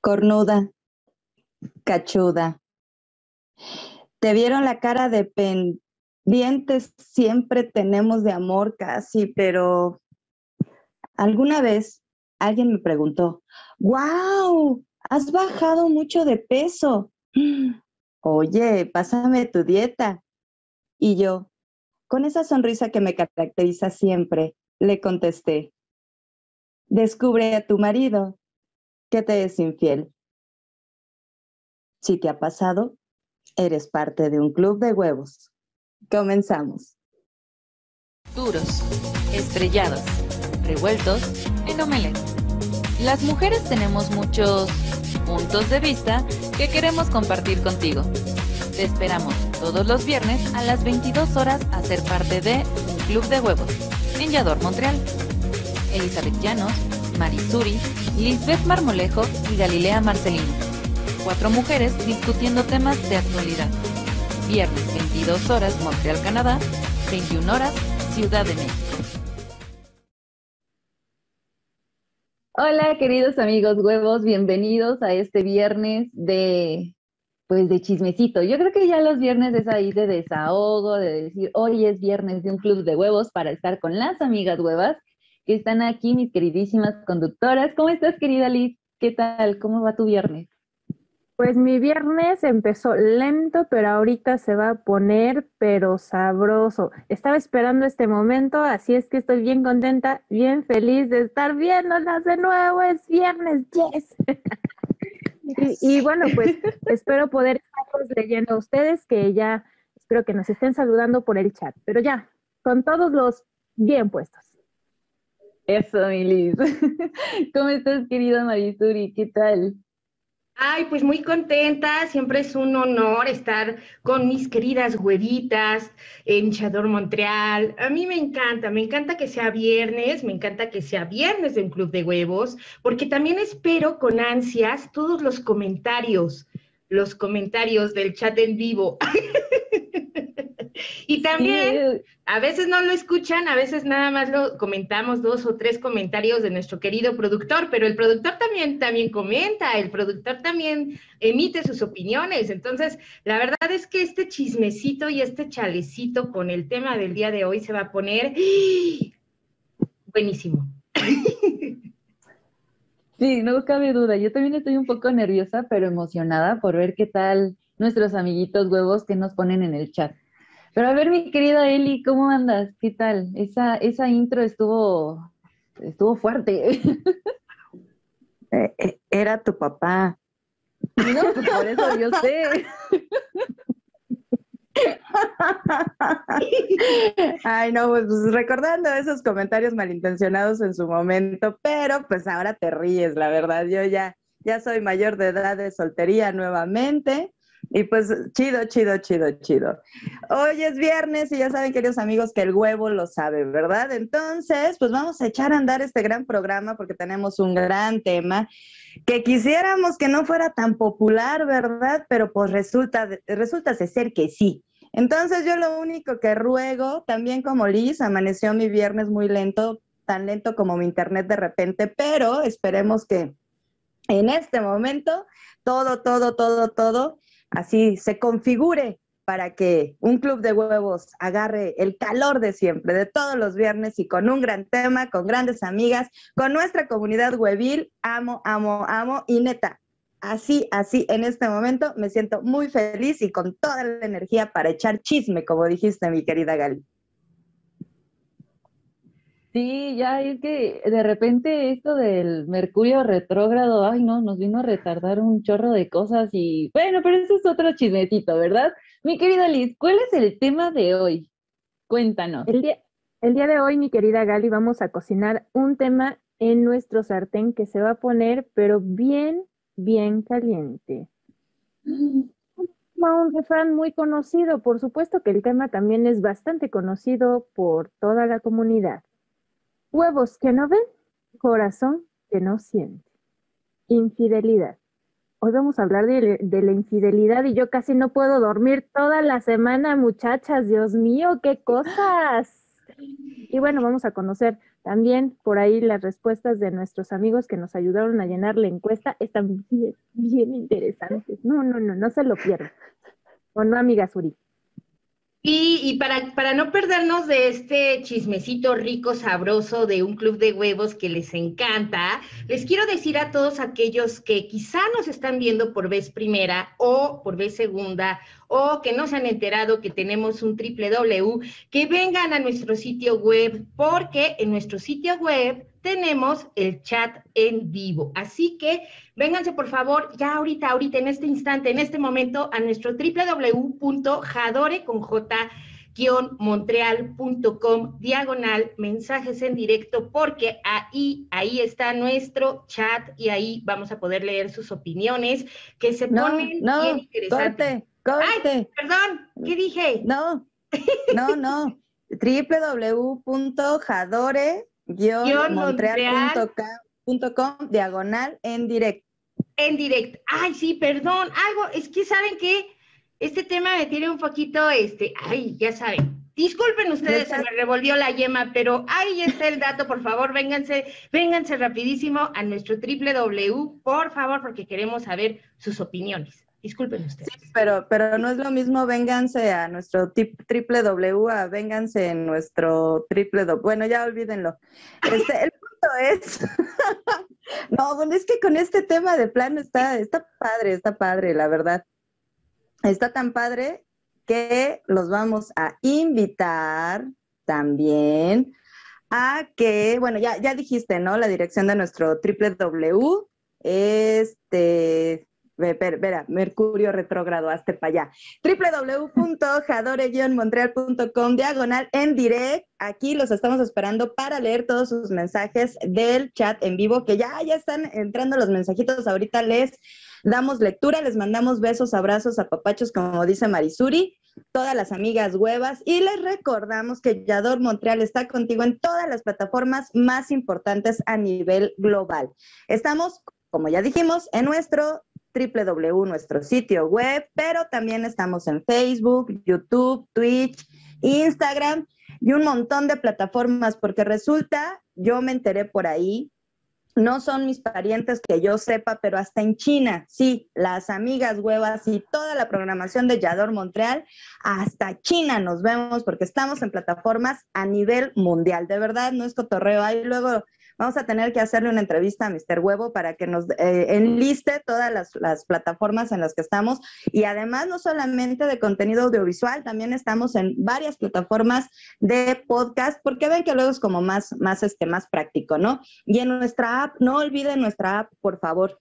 Cornuda, cachuda. Te vieron la cara de pendientes, siempre tenemos de amor casi, pero alguna vez alguien me preguntó, wow, has bajado mucho de peso. Oye, pásame tu dieta. Y yo, con esa sonrisa que me caracteriza siempre, le contesté, descubre a tu marido que te es infiel. Si te ha pasado, eres parte de un club de huevos. Comenzamos. Duros, estrellados, revueltos en omelette. Las mujeres tenemos muchos puntos de vista que queremos compartir contigo. Te esperamos todos los viernes a las 22 horas a ser parte de un club de huevos en Montreal. Elizabeth Llanos, Marisuri, Lisbeth Marmolejo y Galilea Marcelino. Cuatro mujeres discutiendo temas de actualidad. Viernes 22 horas Montreal, Canadá, 21 horas Ciudad de México. Hola queridos amigos huevos, bienvenidos a este viernes de pues de chismecito. Yo creo que ya los viernes es ahí de desahogo, de decir, hoy es viernes de un club de huevos para estar con las amigas huevas que están aquí, mis queridísimas conductoras. ¿Cómo estás, querida Liz? ¿Qué tal? ¿Cómo va tu viernes? Pues mi viernes empezó lento, pero ahorita se va a poner, pero sabroso. Estaba esperando este momento, así es que estoy bien contenta, bien feliz de estar viéndolas de nuevo. Es viernes, yes. y, y, bueno, pues espero poder estarlos leyendo a ustedes, que ya espero que nos estén saludando por el chat, pero ya, con todos los bien puestos. Eso, mi Liz. ¿Cómo estás, querida Marisuri? ¿Qué tal? Ay, pues muy contenta, siempre es un honor estar con mis queridas huevitas en Chador Montreal. A mí me encanta, me encanta que sea viernes, me encanta que sea viernes de un club de huevos, porque también espero con ansias todos los comentarios, los comentarios del chat en vivo. y también, a veces no lo escuchan, a veces nada más lo comentamos dos o tres comentarios de nuestro querido productor, pero el productor también, también comenta, el productor también emite sus opiniones. Entonces, la verdad es que este chismecito y este chalecito con el tema del día de hoy se va a poner buenísimo. Sí, no cabe duda. Yo también estoy un poco nerviosa, pero emocionada por ver qué tal nuestros amiguitos huevos que nos ponen en el chat. Pero a ver, mi querida Eli, ¿cómo andas? ¿Qué tal? Esa, esa intro estuvo, estuvo fuerte. Eh, eh, era tu papá. No, pues por eso yo sé. Ay, no, pues, pues recordando esos comentarios malintencionados en su momento, pero pues ahora te ríes, la verdad. Yo ya, ya soy mayor de edad de soltería nuevamente. Y pues chido, chido, chido, chido. Hoy es viernes y ya saben, queridos amigos, que el huevo lo sabe, ¿verdad? Entonces, pues vamos a echar a andar este gran programa porque tenemos un gran tema que quisiéramos que no fuera tan popular, ¿verdad? Pero pues resulta, resulta ser que sí. Entonces yo lo único que ruego, también como Liz, amaneció mi viernes muy lento, tan lento como mi internet de repente, pero esperemos que en este momento todo, todo, todo, todo así se configure para que un club de huevos agarre el calor de siempre, de todos los viernes y con un gran tema, con grandes amigas, con nuestra comunidad huevil. Amo, amo, amo. Y neta, así, así, en este momento me siento muy feliz y con toda la energía para echar chisme, como dijiste, mi querida Gali. Sí, ya es que de repente esto del Mercurio retrógrado, ay no, nos vino a retardar un chorro de cosas y bueno, pero eso es otro chismetito, ¿verdad? Mi querida Liz, ¿cuál es el tema de hoy? Cuéntanos. El día, el día de hoy, mi querida Gali, vamos a cocinar un tema en nuestro sartén que se va a poner, pero bien, bien caliente. Un refrán muy conocido, por supuesto que el tema también es bastante conocido por toda la comunidad. Huevos que no ven, corazón que no siente. Infidelidad. Hoy vamos a hablar de, la infidelidad y yo casi no puedo dormir toda la semana, muchachas. Dios mío, qué cosas. Y bueno, vamos a conocer también por ahí las respuestas de nuestros amigos que nos ayudaron a llenar la encuesta. Están bien, interesantes. No, no, no, no se lo pierdan. ¿O no, amiga? Y, para, para no perdernos de este chismecito rico, sabroso de un club de huevos que les encanta, les quiero decir a todos aquellos que quizá nos están viendo por vez primera o por vez segunda o que no se han enterado que tenemos un triple W, que vengan a nuestro sitio web porque en nuestro sitio web tenemos el chat en vivo. Así que vénganse por favor ya ahorita, ahorita, en este instante, en este momento, a nuestro www.jadore con J montreal.com diagonal mensajes en directo porque ahí ahí está nuestro chat y ahí vamos a poder leer sus opiniones que se ponen bien interesantes. Corte, corte. perdón, ¿qué dije? No, no, no. www.jadore montreal.com diagonal en directo. En directo. Ay, sí, perdón. Algo, es que saben que este tema me tiene un poquito, este, ay, ya saben. Disculpen ustedes, se me revolvió la yema, pero ahí está el dato, por favor, vénganse, vénganse rapidísimo a nuestro W, por favor, porque queremos saber sus opiniones. Disculpen ustedes. Sí, pero, pero no es lo mismo, vénganse a nuestro triple W, a vénganse en nuestro triple W. Bueno, ya olvídenlo. Este, el punto es, no, bueno, es que con este tema de plano está, está padre, está padre, la verdad. Está tan padre que los vamos a invitar también a que, bueno, ya, ya dijiste, ¿no? La dirección de nuestro triple W. Este, Verá, Mercurio retrógrado, hasta para allá. www.jadore-montreal.com diagonal en direct. Aquí los estamos esperando para leer todos sus mensajes del chat en vivo, que ya, ya están entrando los mensajitos. Ahorita les damos lectura, les mandamos besos, abrazos, a papachos, como dice Marisuri, todas las amigas huevas. Y les recordamos que Yador Montreal está contigo en todas las plataformas más importantes a nivel global. Estamos como ya dijimos, en nuestro www, nuestro sitio web, pero también estamos en Facebook, YouTube, Twitch, Instagram y un montón de plataformas, porque resulta, yo me enteré por ahí, no son mis parientes que yo sepa, pero hasta en China, sí, las amigas huevas y toda la programación de Yador Montreal, hasta China nos vemos porque estamos en plataformas a nivel mundial. De verdad, no es cotorreo. Ahí luego Vamos a tener que hacerle una entrevista a Mr. Huevo para que nos eh, enliste todas las, plataformas en las que estamos. Y además, no solamente de contenido audiovisual, también estamos en varias plataformas de podcast, porque ven que luego es como más, más, este, más práctico, ¿no? Y en nuestra app, no olviden nuestra app, por favor.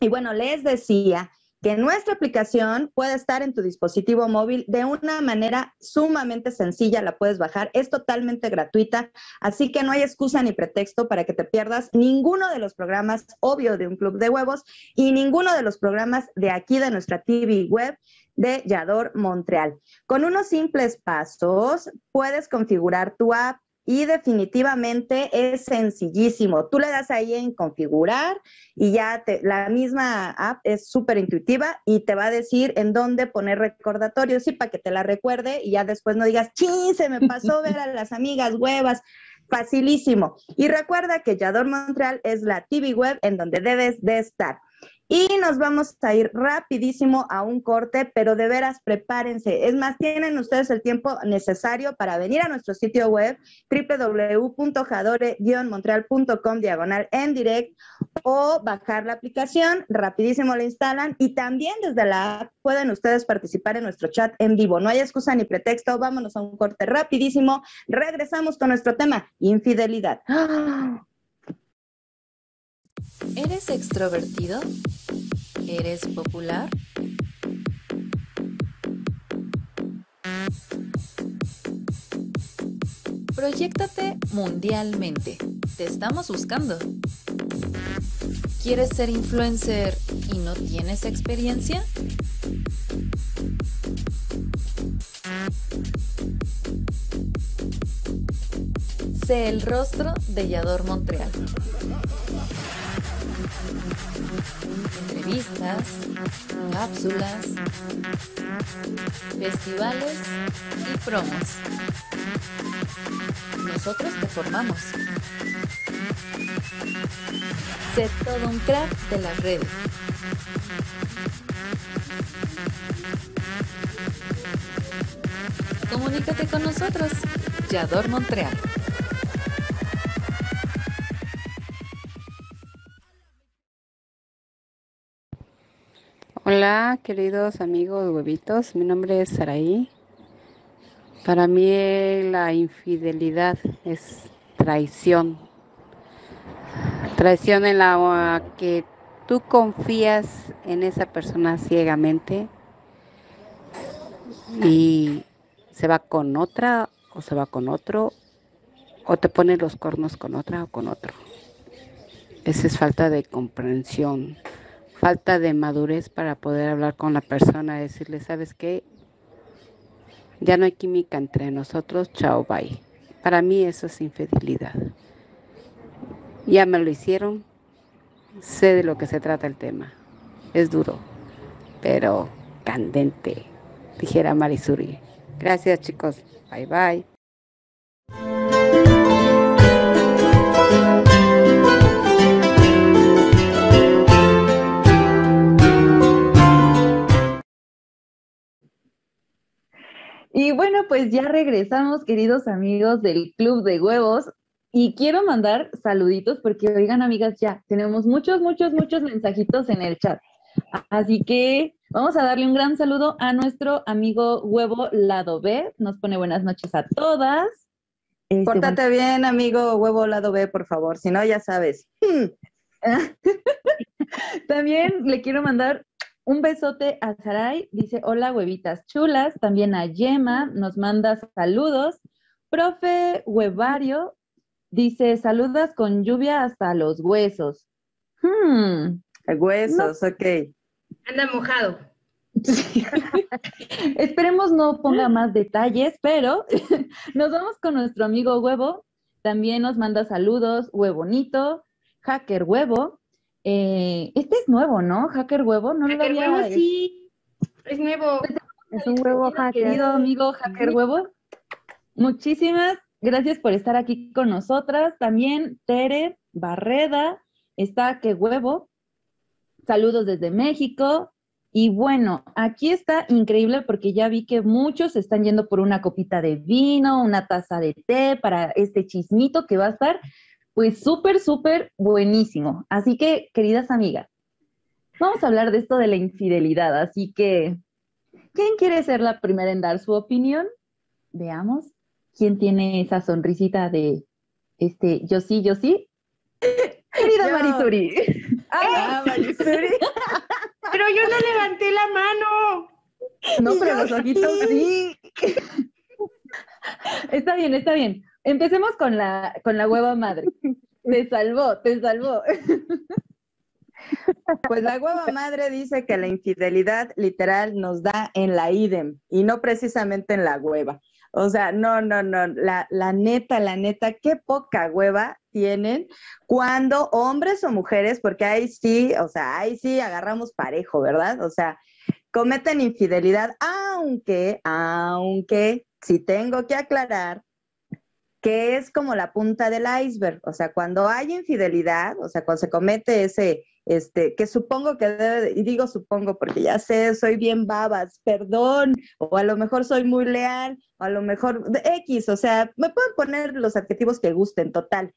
Y bueno, les decía que nuestra aplicación puede estar en tu dispositivo móvil de una manera sumamente sencilla, la puedes bajar, es totalmente gratuita, así que no hay excusa ni pretexto para que te pierdas ninguno de los programas, obvio, de un club de huevos y ninguno de los programas de aquí de nuestra TV web de Yador Montreal. Con unos simples pasos puedes configurar tu app y definitivamente es sencillísimo. Tú le das ahí en configurar y ya te, la misma app es súper intuitiva y te va a decir en dónde poner recordatorios, sí, para que te la recuerde y ya después no digas, ¡chin! Se me pasó ver a las amigas huevas. Facilísimo. Y recuerda que Yador Montreal es la TV web en donde debes de estar. Y nos vamos a ir rapidísimo a un corte, pero de veras prepárense. Es más, tienen ustedes el tiempo necesario para venir a nuestro sitio web www.jadore-montreal.com diagonal en direct o bajar la aplicación, rapidísimo la instalan y también desde la app pueden ustedes participar en nuestro chat en vivo. No hay excusa ni pretexto, vámonos a un corte rapidísimo. Regresamos con nuestro tema, infidelidad. ¿Eres extrovertido? ¿Eres popular? Proyéctate mundialmente. Te estamos buscando. ¿Quieres ser influencer y no tienes experiencia? Sé el rostro de Yador Montreal. Entrevistas, cápsulas, festivales y promos. Nosotros te formamos. Sé todo un crack de las redes. Comunícate con nosotros. Yador Montreal. Hola, queridos amigos huevitos. Mi nombre es Saraí. Para mí la infidelidad es traición. Traición en la que tú confías en esa persona ciegamente y se va con otra o se va con otro o te pone los cornos con otra o con otro. Esa es falta de comprensión, falta de madurez para poder hablar con la persona, decirle, ¿sabes qué? Ya no hay química entre nosotros, chao, bye. Para mí eso es infidelidad. Ya me lo hicieron, sé de lo que se trata el tema. Es duro, pero candente, dijera Marisuri. Gracias chicos, bye bye. Y bueno, pues ya regresamos, queridos amigos del Club de Huevos. Y quiero mandar saluditos porque, oigan, amigas, ya tenemos muchos, muchos, muchos mensajitos en el chat. Así que vamos a darle un gran saludo a nuestro amigo Huevo Lado B. Nos pone buenas noches a todas. Este, Pórtate bien, amigo Huevo Lado B, por favor. Si no, ya sabes. También le quiero mandar un besote a Saray, dice hola huevitas chulas, también a Yema, nos manda saludos. Profe Huevario dice saludas con lluvia hasta los huesos. Hmm, huesos, ok. Anda mojado. Esperemos no ponga más detalles, pero nos vamos con nuestro amigo Huevo. También nos manda saludos, Huevonito, Hacker Huevo. Eh, este es nuevo, ¿no? Hacker Huevo, no Hacker lo Huevo, sí. Es nuevo. Es un huevo hacker. Querido amigo Hacker Huevo, muchísimas gracias por estar aquí con nosotras. También Tere Barreda está que huevo. Saludos desde México. Y bueno, aquí está increíble porque ya vi que muchos están yendo por una copita de vino, una taza de té para este chismito que va a estar pues súper, súper buenísimo. Así que, queridas amigas, vamos a hablar de esto de la infidelidad. Así que, ¿quién quiere ser la primera en dar su opinión? Veamos quién tiene esa sonrisita de este, yo sí, yo sí. Querida Yo. Marisuri. Ah, Marisuri. Pero yo no levanté la mano. No, pero los ojitos sí. Está bien, está bien. Empecemos con la, con la hueva madre. Te salvó, te salvó. Pues la hueva madre dice que la infidelidad literal nos da en la idem y no precisamente en la hueva. O sea, no, no, no, la, la neta, la neta, qué poca hueva tienen cuando hombres o mujeres, porque ahí sí, o sea, ahí sí agarramos parejo, ¿verdad? O sea, cometen infidelidad, aunque, aunque, si tengo que aclarar que es como la punta del iceberg, o sea, cuando hay infidelidad, o sea, cuando se comete ese, este, que supongo que debe, de- y digo supongo porque ya sé, soy bien babas, perdón, o a lo mejor soy muy leal, o a lo mejor X, o sea, me pueden poner los adjetivos que gusten, total.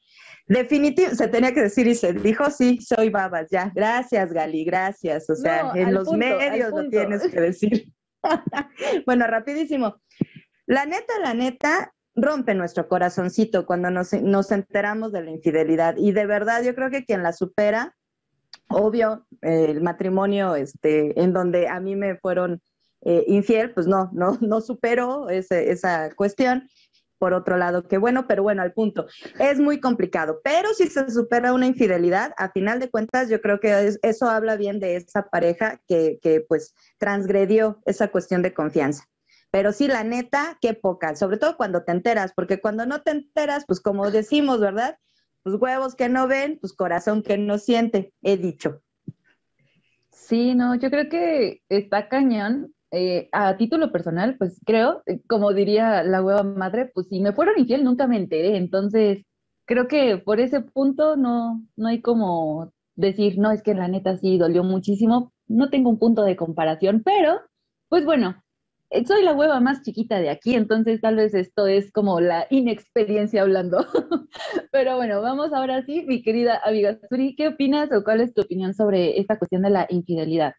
Definitivo, se tenía que decir y se dijo, sí, soy babas, ya, gracias Gali, gracias, o sea, No, en los punto, medios lo tienes que decir. bueno, rapidísimo. La neta, la neta, rompe nuestro corazoncito cuando nos, nos enteramos de la infidelidad. Y de verdad, yo creo que quien la supera, obvio, el matrimonio este, en donde a mí me fueron eh, infiel, pues no, no, no superó ese- esa cuestión. por otro lado, qué bueno, pero bueno, al punto. Es muy complicado, pero si se supera una infidelidad, a final de cuentas, yo creo que eso habla bien de esa pareja que, que pues transgredió esa cuestión de confianza. Pero sí, la neta, qué poca, sobre todo cuando te enteras, porque cuando no te enteras, pues como decimos, ¿verdad? Pues huevos que no ven, pues corazón que no siente, he dicho. Sí, no, yo creo que está cañón. Eh, a título personal, pues creo, eh, como diría la hueva madre, pues si me fueron infiel nunca me enteré. Entonces, creo que por ese punto no, no hay como decir, no, es que la neta sí dolió muchísimo. No tengo un punto de comparación, pero, pues bueno, soy la hueva más chiquita de aquí, entonces tal vez esto es como la inexperiencia hablando. Pero bueno, vamos ahora sí, mi querida amiga Suri, ¿qué opinas o cuál es tu opinión sobre esta cuestión de la infidelidad?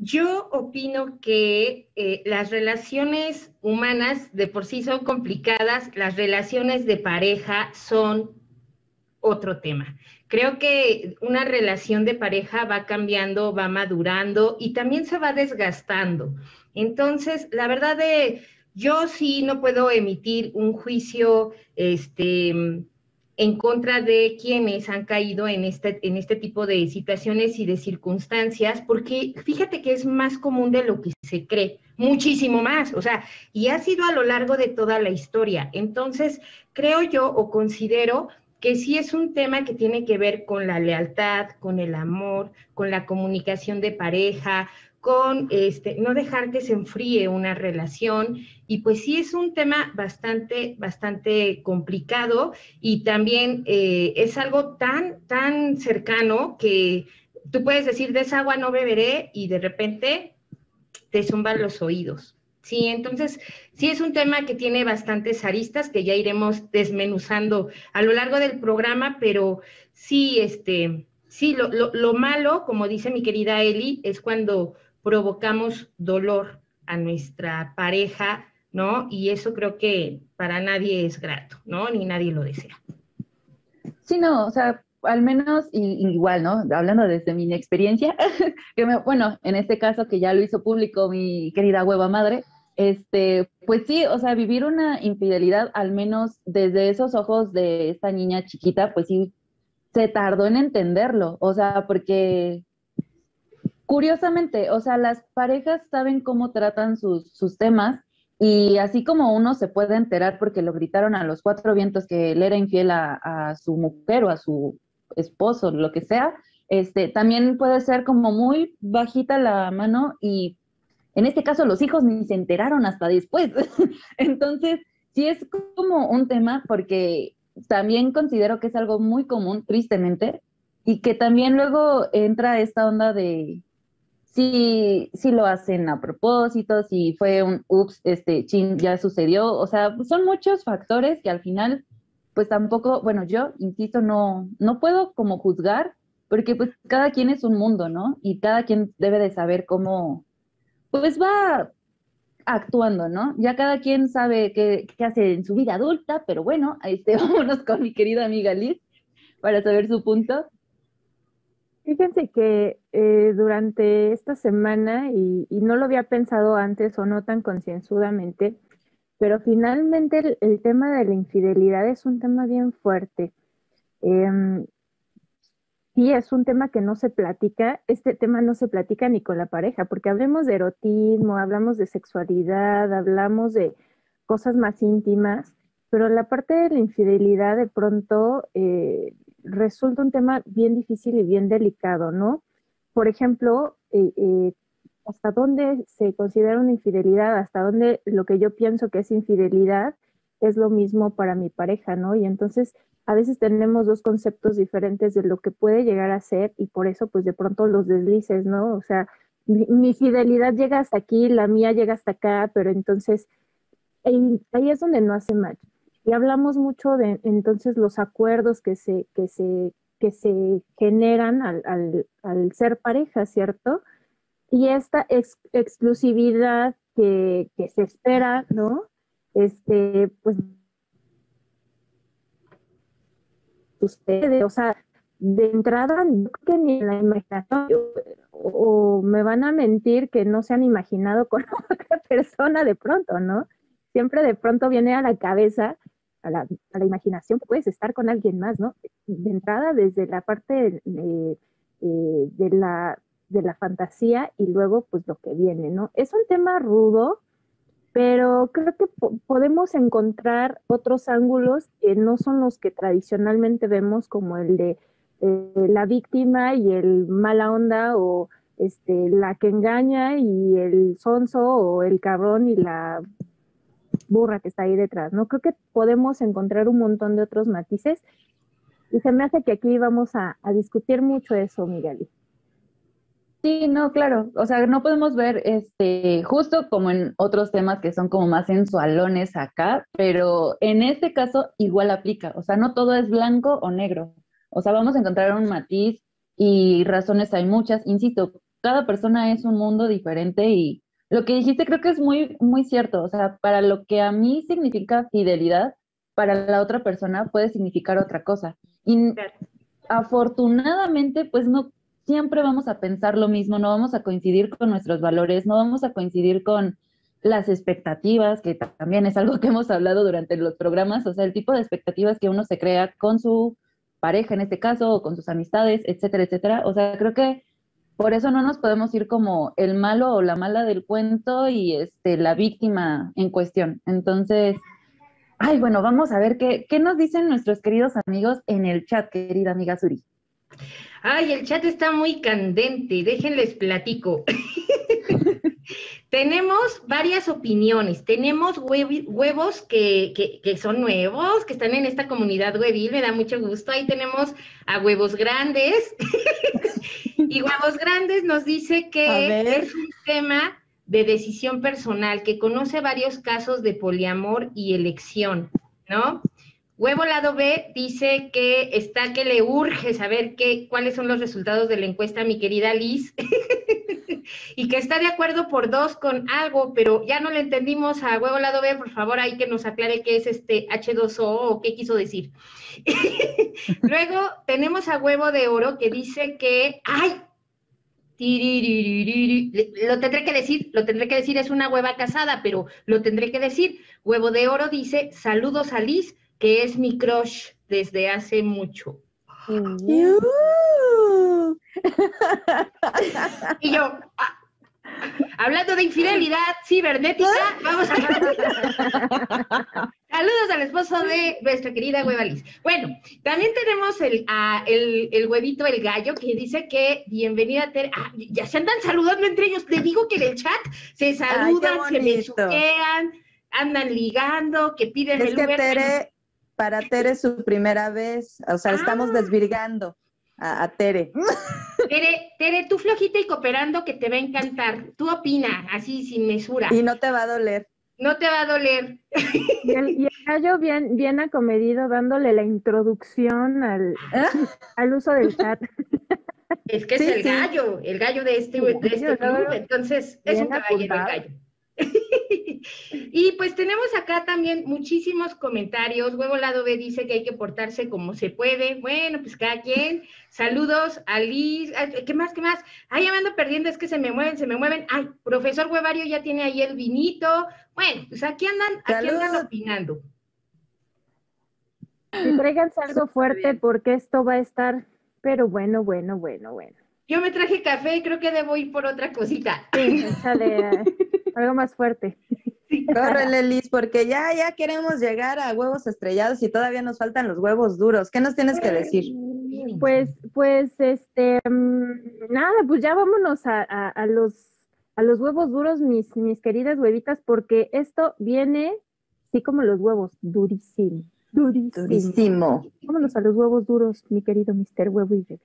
Yo opino que eh, las relaciones humanas de por sí son complicadas, las relaciones de pareja son otro tema. Creo que una relación de pareja va cambiando, va madurando y también se va desgastando. Entonces, la verdad yo sí no puedo emitir un juicio, este, en contra de quienes han caído en este, en este tipo de situaciones y de circunstancias, porque fíjate que es más común de lo que se cree, muchísimo más, o sea, y ha sido a lo largo de toda la historia. Entonces, creo yo o considero que sí es un tema que tiene que ver con la lealtad, con el amor, con la comunicación de pareja, con este, no dejar que se enfríe una relación. Y pues sí es un tema bastante, bastante complicado y también eh, es algo tan, tan cercano que tú puedes decir, de esa agua no beberé y de repente te zumban los oídos. Sí, entonces sí es un tema que tiene bastantes aristas que ya iremos desmenuzando a lo largo del programa, pero sí, este, sí, lo, lo malo, como dice mi querida Eli, es cuando provocamos dolor a nuestra pareja, ¿no? Y eso creo que para nadie es grato, ¿no? Ni nadie lo desea. Sí, no, o sea, al menos igual, ¿no? Hablando desde mi experiencia, que bueno, en este caso que ya lo hizo público mi querida hueva madre, este, pues sí, o sea, vivir una infidelidad, al menos desde esos ojos de esta niña chiquita, pues sí, se tardó en entenderlo, o sea, porque curiosamente, o sea, las parejas saben cómo tratan sus, temas y así como uno se puede enterar porque lo gritaron a los cuatro vientos que él era infiel a, su mujer o a su esposo, lo que sea, este, también puede ser como muy bajita la mano y en este caso los hijos ni se enteraron hasta después. Entonces, sí es como un tema porque también considero que es algo muy común, tristemente, y que también luego entra esta onda de, si, si lo hacen a propósito, si fue un ups, este, chin, ya sucedió, o sea, son muchos factores que al final, pues tampoco, bueno, yo, insisto, no, no puedo como juzgar, porque pues cada quien es un mundo, ¿no? Y cada quien debe de saber cómo, pues va actuando, ¿no? Ya cada quien sabe qué, qué hace en su vida adulta, pero bueno, este, vámonos con mi querida amiga Liz para saber su punto. Fíjense que eh, durante esta semana, y, no lo había pensado antes o no tan concienzudamente, pero finalmente el, tema de la infidelidad es un tema bien fuerte. Eh, sí, es un tema que no se platica, este tema no se platica ni con la pareja, porque hablemos de erotismo, hablamos de sexualidad, hablamos de cosas más íntimas, pero la parte de la infidelidad de pronto eh, resulta un tema bien difícil y bien delicado, ¿no? Por ejemplo, eh, eh, hasta dónde se considera una infidelidad, hasta dónde lo que yo pienso que es infidelidad es lo mismo para mi pareja, ¿no? Y entonces a veces tenemos dos conceptos diferentes de lo que puede llegar a ser y por eso pues de pronto los deslices, ¿no? O sea, mi, fidelidad llega hasta aquí, la mía llega hasta acá, pero entonces ahí, ahí es donde no hace match. Y hablamos mucho de entonces los acuerdos que se, que se, que se generan al, ser pareja, ¿cierto? Y esta exclusividad que, se espera, ¿no? Este, pues sucede, o sea, de entrada, no que ni en la imaginación, o, me van a mentir que no se han imaginado con otra persona de pronto, ¿no? siempre de pronto viene a la cabeza, a la, a la imaginación, puedes estar con alguien más, ¿no? De entrada, desde la parte eh, de, la, de la fantasía y luego, pues lo que viene, ¿no? Es un tema rudo, pero creo que podemos encontrar otros ángulos que no son los que tradicionalmente vemos, como el de eh, la víctima y el mala onda o este, la que engaña y el sonso o el cabrón y la burra que está ahí detrás, ¿no? Creo que podemos encontrar un montón de otros matices y se me hace que aquí vamos a, discutir mucho eso, Miguel. Sí, no, claro. O sea, no podemos ver este, justo como en otros temas que son como más sensualones acá, pero en este caso igual aplica. O sea, no todo es blanco o negro. O sea, vamos a encontrar un matiz y razones hay muchas. Insisto, cada persona es un mundo diferente y lo que dijiste creo que es muy, muy cierto. O sea, para lo que a mí significa fidelidad, para la otra persona puede significar otra cosa. Y afortunadamente, pues no siempre vamos a pensar lo mismo, no vamos a coincidir con nuestros valores, no vamos a coincidir con las expectativas, que también es algo que hemos hablado durante los programas, o sea, el tipo de expectativas que uno se crea con su pareja en este caso, o con sus amistades, etcétera, etcétera. O sea, creo que por eso no nos podemos ir como el malo o la mala del cuento y este, la víctima en cuestión. Entonces, ay, bueno, vamos a ver qué, qué nos dicen nuestros queridos amigos en el chat, querida amiga Suri. Ay, el chat está muy candente, déjenles platico. Tenemos varias opiniones. Tenemos huevos que, que, son nuevos, que están en esta comunidad huevil, me da mucho gusto. Ahí tenemos a huevos grandes. y huevos grandes nos dice que es un tema de decisión personal, que conoce varios casos de poliamor y elección, ¿no? Huevo lado B dice que está que le urge saber qué, cuáles son los resultados de la encuesta, mi querida Liz, y que está de acuerdo por dos con algo, pero ya no le entendimos a Huevo lado B, por favor, hay que nos aclare qué es este H2O o qué quiso decir. Luego tenemos a Huevo de Oro que dice que, ay, lo tendré que decir, lo tendré que decir, es una hueva casada, pero lo tendré que decir. Huevo de Oro dice, saludos a Liz que es mi crush desde hace mucho. y yo, ah, hablando de infidelidad cibernética, vamos a Saludos al esposo de nuestra querida Huevaliz. Bueno, también tenemos el, el, huevito, el gallo, que dice que bienvenida Tere. Ah, ya se andan saludando entre ellos. Te digo que en el chat se saludan, se besuquean, andan ligando, que piden el Tere, para Tere su primera vez. O sea, estamos ah. desvirgando a, Tere. Tere. Tere, tú flojita y cooperando que te va a encantar. Tú opina, así sin mesura. Y no te va a doler. No te va a doler. Y el, gallo bien, bien acomedido dándole la introducción al, ¿Ah? al uso del chat. Es que es el gallo, el gallo de este, de este club, entonces es un caballero el gallo. y pues tenemos acá también muchísimos comentarios. Huevo Lado B dice que hay que portarse como se puede. Bueno, pues cada quien. Saludos a Liz. ¿Qué más? ¿Qué más? Ay, ya me ando perdiendo, es que se me mueven, se me mueven. Ay, profesor Huevario ya tiene ahí el vinito. Bueno, pues aquí andan, aquí andan opinando. Y tráiganse algo fuerte porque esto va a estar, pero bueno, bueno, bueno, bueno. Yo me traje café y creo que debo ir por otra cosita. Sí, sale algo más fuerte. Sí. Córrele, Liz, porque ya, ya queremos llegar a huevos estrellados y todavía nos faltan los huevos duros. ¿Qué nos tienes que decir? Pues, pues, este, mm, nada, pues ya vámonos a, los, a los huevos duros, mis, mis queridas huevitas, porque esto viene, sí como los huevos, durísimo. Durísimo. durísimo. Vámonos a los huevos duros, mi querido Mister Huevo y Bebé.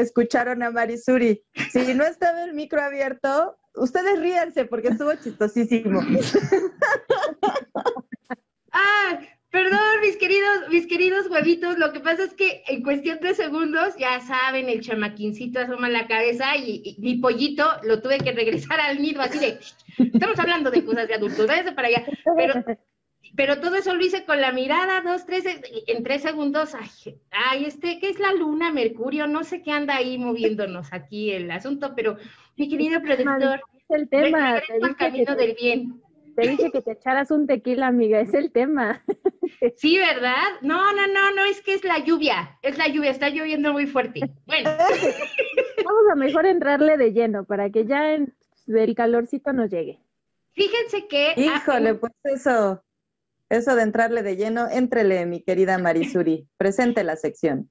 Escucharon a Marisuri. Si no estaba el micro abierto, ustedes ríanse porque estuvo chistosísimo. Ah, Perdón, mis queridos, mis queridos huevitos, lo que pasa es que en cuestión de segundos, ya saben, el chamaquincito asoma la cabeza y, mi pollito lo tuve que regresar al nido así de, estamos hablando de cosas de adultos, váyase para allá. Pero, pero todo eso lo hice con la mirada, dos, tres, en tres segundos, ay, ay, este, ¿qué es la luna, Mercurio? No sé qué anda ahí moviéndonos aquí el asunto, pero mi querido productor, es el tema, camino del bien. Te dije que te echaras un tequila, amiga, es el tema. Sí, ¿verdad? No, no, no, no, es que es la lluvia, es la lluvia, está lloviendo muy fuerte. Bueno. Vamos a mejor entrarle de lleno para que ya el calorcito nos llegue. Fíjense que... Híjole, pues eso, eso de entrarle de lleno, entrele, mi querida Marisuri, presente la sección.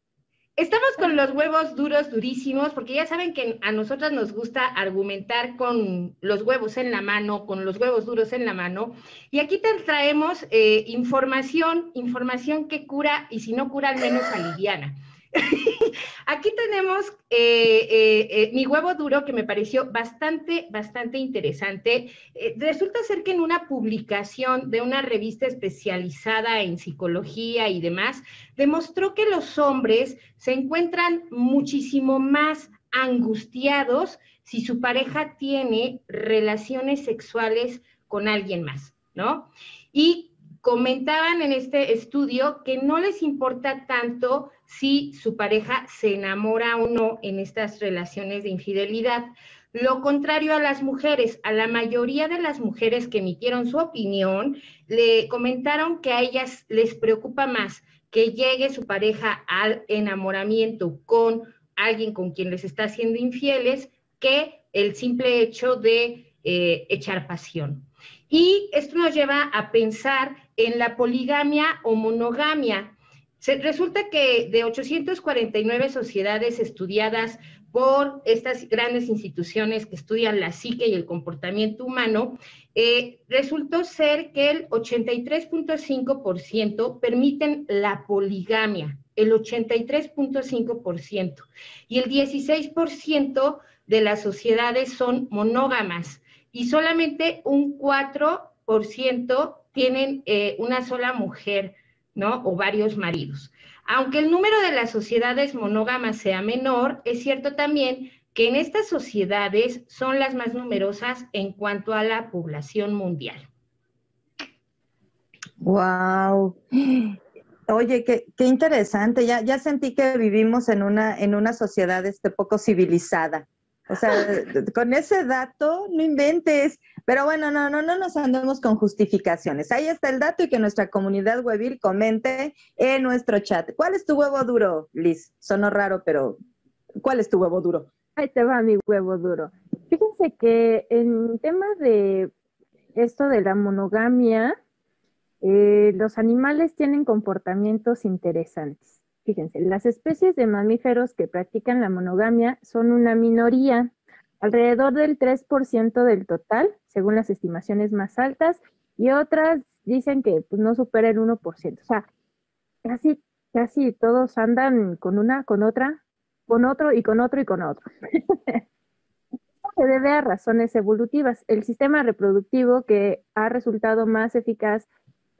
Estamos con los huevos duros, durísimos, porque ya saben que a nosotras nos gusta argumentar con los huevos en la mano, con los huevos duros en la mano. Y aquí te traemos eh, información, información que cura y si no cura, al menos aliviana. Aquí tenemos eh, eh, eh, mi huevo duro que me pareció bastante, bastante interesante. resulta ser que en una publicación de una revista especializada en psicología y demás, demostró que los hombres se encuentran muchísimo más angustiados si su pareja tiene relaciones sexuales con alguien más, ¿no? Y comentaban en este estudio que no les importa tanto si su pareja se enamora o no en estas relaciones de infidelidad. Lo contrario a las mujeres, a la mayoría de las mujeres que emitieron su opinión, le comentaron que a ellas les preocupa más que llegue su pareja al enamoramiento con alguien con quien les está haciendo infieles que el simple hecho de eh, echar pasión. Y esto nos lleva a pensar en la poligamia o monogamia. Resulta que de 849 sociedades estudiadas por estas grandes instituciones que estudian la psique y el comportamiento humano, eh, resultó ser que el 83.5% permiten la poligamia, el 83.5%, y el 16% de las sociedades son monógamas, y solamente un 4% tienen eh, una sola mujer, O varios maridos. Aunque el número de las sociedades monógamas sea menor, es cierto también que en estas sociedades son las más numerosas en cuanto a la población mundial. Wow. Oye, qué, interesante. Ya, ya sentí que vivimos en una, en una sociedad este, poco civilizada. O sea, con ese dato, no inventes. Pero bueno, no, no, no nos andemos con justificaciones. Ahí está el dato y que nuestra comunidad webil comente en nuestro chat. ¿Cuál es tu huevo duro, Liz? Sonó raro, pero ¿cuál es tu huevo duro? Ahí te va mi huevo duro. Fíjense que en temas de esto de la monogamia, eh, los animales tienen comportamientos interesantes. Fíjense, las especies de mamíferos que practican la monogamia son una minoría, alrededor del 3% del total, según las estimaciones más altas, y otras dicen que pues, no supera el 1%. O sea, casi, casi todos andan con una, con otra, con otro y con otro y con otro. se debe a razones evolutivas. El sistema reproductivo que ha resultado más eficaz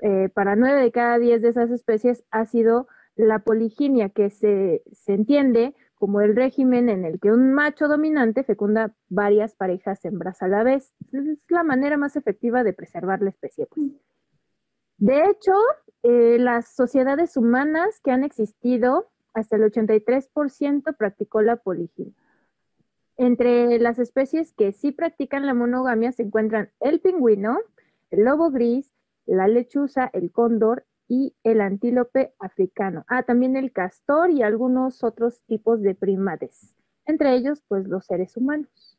eh, para nueve de cada diez de esas especies ha sido la poliginia, que se, entiende como el régimen en el que un macho dominante fecunda varias parejas hembras a la vez. Es la manera más efectiva de preservar la especie. Pues. De hecho, eh, las sociedades humanas que han existido, hasta el 83% practicó la poliginia. Entre las especies que sí practican la monogamia se encuentran el pingüino, el lobo gris, la lechuza, el cóndor y el antílope africano. Ah, también el castor y algunos otros tipos de primates. Entre ellos, pues los seres humanos.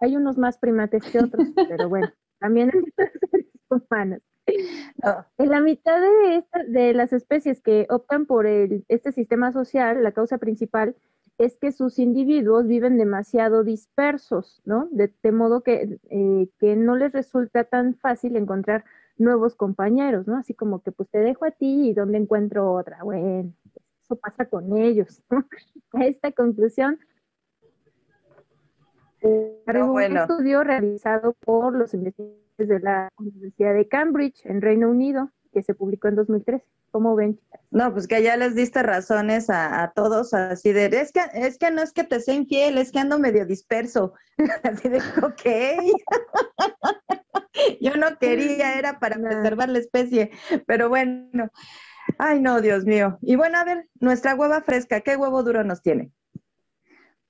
Hay unos más primates que otros, pero bueno, también los seres humanos. Ah. En la mitad de, de las especies que optan por este sistema social, la causa principal es que sus individuos viven demasiado dispersos, ¿no? De, modo que, eh, que no les resulta tan fácil encontrar nuevos compañeros, ¿no? Así como que pues te dejo a ti y dónde encuentro otra. Bueno, eso pasa con ellos. a esta conclusión, un estudio realizado por los investigadores de la Universidad de Cambridge en Reino Unido, que se publicó en 2013. ¿Cómo ven? No, pues que ya les diste razones a, todos, así de, es que, es que no es que te sea infiel, es que ando medio disperso. Así de, ok. Yo no quería, era para preservar la especie, pero bueno. Ay, no, Dios mío. Y bueno, a ver, nuestra hueva fresca, ¿qué huevo duro nos tiene?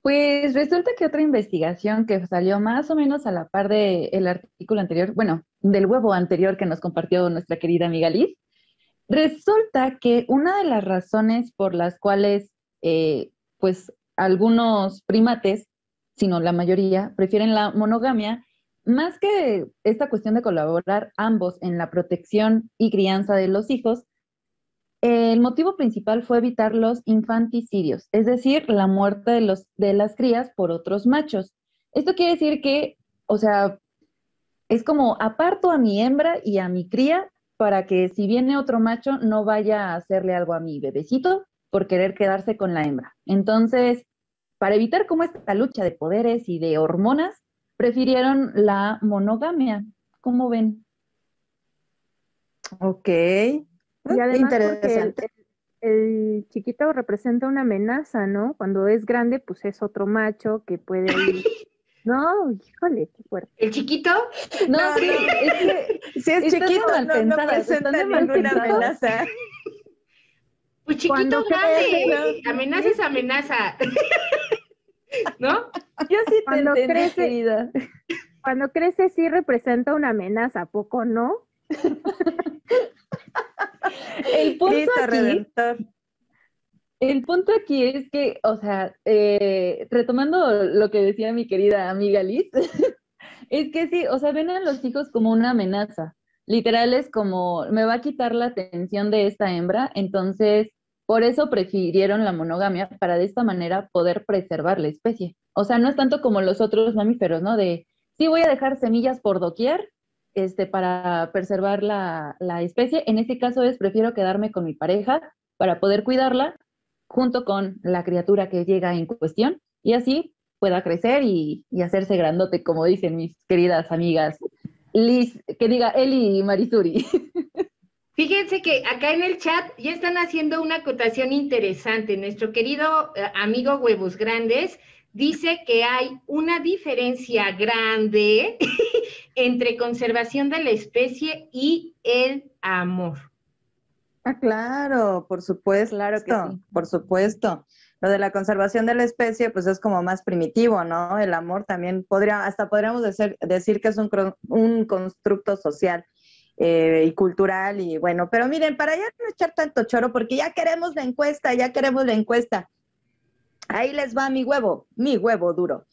Pues resulta que otra investigación que salió más o menos a la par del artículo anterior, bueno, del huevo anterior que nos compartió nuestra querida amiga Liz, resulta que una de las razones por las cuales, eh, pues, algunos primates, sino la mayoría, prefieren la monogamia, más que esta cuestión de colaborar ambos en la protección y crianza de los hijos, el motivo principal fue evitar los infanticidios, es decir, la muerte de, los, de las crías por otros machos. Esto quiere decir que, o sea, es como aparto a mi hembra y a mi cría para que si viene otro macho no vaya a hacerle algo a mi bebecito por querer quedarse con la hembra. Entonces, para evitar como esta lucha de poderes y de hormonas, prefirieron la monogamia. ¿Cómo ven? Ok. Y además Interesante. El, chiquito representa una amenaza, ¿no? Cuando es grande, pues es otro macho que puede ir. No, híjole, qué fuerte. ¿El chiquito? No, sí, es que si es chiquito, no, no presenta ninguna amenaza. Pues chiquito grande, amenaza es amenaza. ¿No? Yo sí te cuando crece, Cuando crece sí representa una amenaza, ¿poco no? el punto aquí, el punto aquí es que, o sea, eh, retomando lo que decía mi querida amiga Liz, es que sí, o sea, ven a los hijos como una amenaza. Literal es como, me va a quitar la atención de esta hembra, entonces por eso prefirieron la monogamia para de esta manera poder preservar la especie. O sea, no es tanto como los otros mamíferos, ¿no? De, sí voy a dejar semillas por doquier, este, para preservar la, especie. En este caso es, prefiero quedarme con mi pareja para poder cuidarla junto con la criatura que llega en cuestión y así pueda crecer y, hacerse grandote, como dicen mis queridas amigas Liz, que diga Eli y Marisuri. Fíjense que acá en el chat ya están haciendo una acotación interesante. Nuestro querido eh, amigo Huevos Grandes dice que hay una diferencia grande entre conservación de la especie y el amor. Ah, claro, por supuesto. Claro que sí. Por supuesto. Lo de la conservación de la especie, pues es como más primitivo, ¿no? El amor también podría, hasta podríamos decir, decir que es un, un constructo social eh, y cultural y bueno, pero miren, para ya no echar tanto choro, porque ya queremos la encuesta, ya queremos la encuesta. Ahí les va mi huevo, mi huevo duro.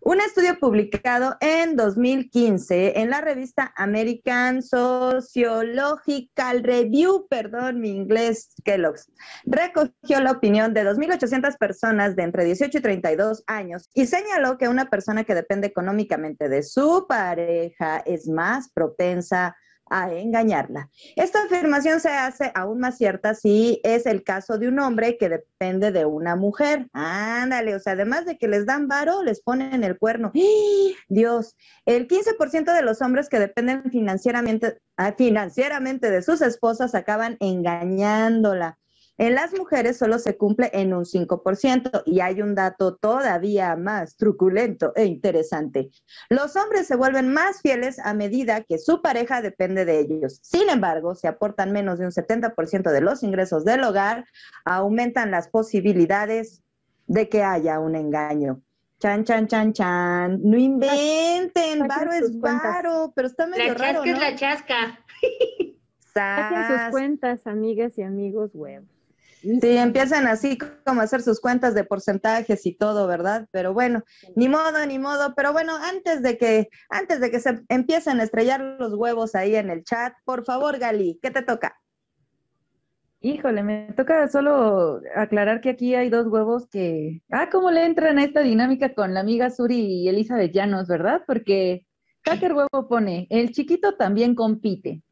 Un estudio publicado en 2015 en la revista American Sociological Review, perdón, mi inglés, Kellogg's, recogió la opinión de 2.800 personas de entre 18 y 32 años y señaló que una persona que depende económicamente de su pareja es más propensa a engañarla. Esta afirmación se hace aún más cierta si es el caso de un hombre que depende de una mujer. Ándale, o sea, además de que les dan varo, les ponen el cuerno. ¡Ah! Dios, el 15% de los hombres que dependen financieramente, ah, financieramente de sus esposas acaban engañándola. En las mujeres solo se cumple en un 5% y hay un dato todavía más truculento e interesante. Los hombres se vuelven más fieles a medida que su pareja depende de ellos. Sin embargo, si aportan menos de un 70% de los ingresos del hogar, aumentan las posibilidades de que haya un engaño. Chan, chan, chan, chan. No inventen, varo es varo, pero está medio la raro, chasca es la chasca. Saquen sus cuentas, amigas y amigos huevos. Sí, empiezan así como a hacer sus cuentas de porcentajes y todo, ¿verdad? Pero bueno, ni modo, ni modo. Pero bueno, antes de que, antes de que se empiecen a estrellar los huevos ahí en el chat, por favor, Gali, ¿qué te toca? Híjole, me toca solo aclarar que aquí hay dos huevos que, ah, cómo le entran a esta dinámica con la amiga Suri y Elizabeth Llanos, ¿verdad? Porque Hacker Huevo pone, el chiquito también compite.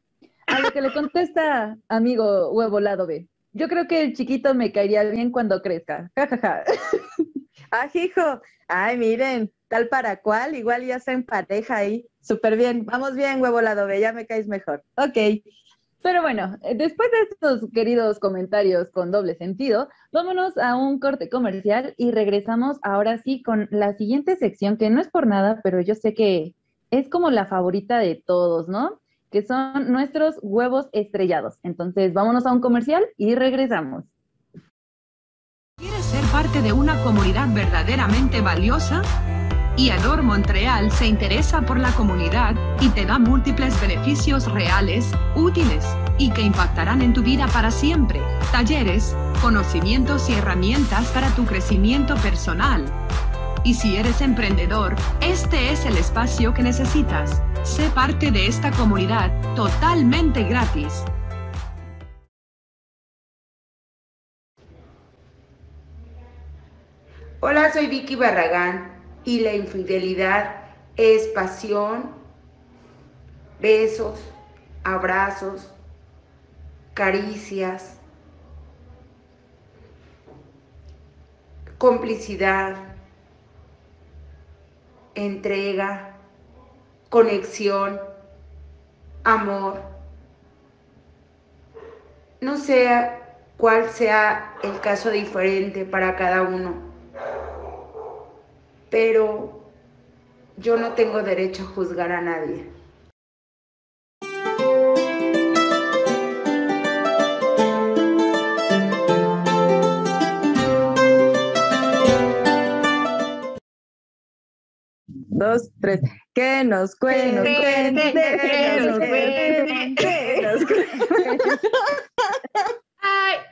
A lo que le contesta amigo Huevo Lado B, yo creo que el chiquito me caería bien cuando crezca. Ja, ja, ja. Ah, hijo. Ay, miren, tal para cual, igual ya se pareja ahí. Súper bien. Vamos bien, huevo lado B, ya me caes mejor. Ok. Pero bueno, eh, después de estos queridos comentarios con doble sentido, vámonos a un corte comercial y regresamos ahora sí con la siguiente sección, que no es por nada, pero yo sé que es como la favorita de todos, ¿no? Que son nuestros huevos estrellados. Entonces, vámonos a un comercial y regresamos. ¿Quieres ser parte de una comunidad verdaderamente valiosa? IADOR Montreal se interesa por la comunidad y te da múltiples beneficios reales, útiles y que impactarán en tu vida para siempre. Talleres, conocimientos y herramientas para tu crecimiento personal. Y si eres emprendedor, este es el espacio que necesitas. Sé parte de esta comunidad totalmente gratis. Hola, soy Vicky Barragán y la infidelidad es pasión, besos, abrazos, caricias, complicidad, entrega, conexión, amor. No sé cuál sea el caso diferente para cada uno pero yo no tengo derecho a juzgar a nadie. Dos, tres. Que nos cuente, que nos cuente, que nos cuente.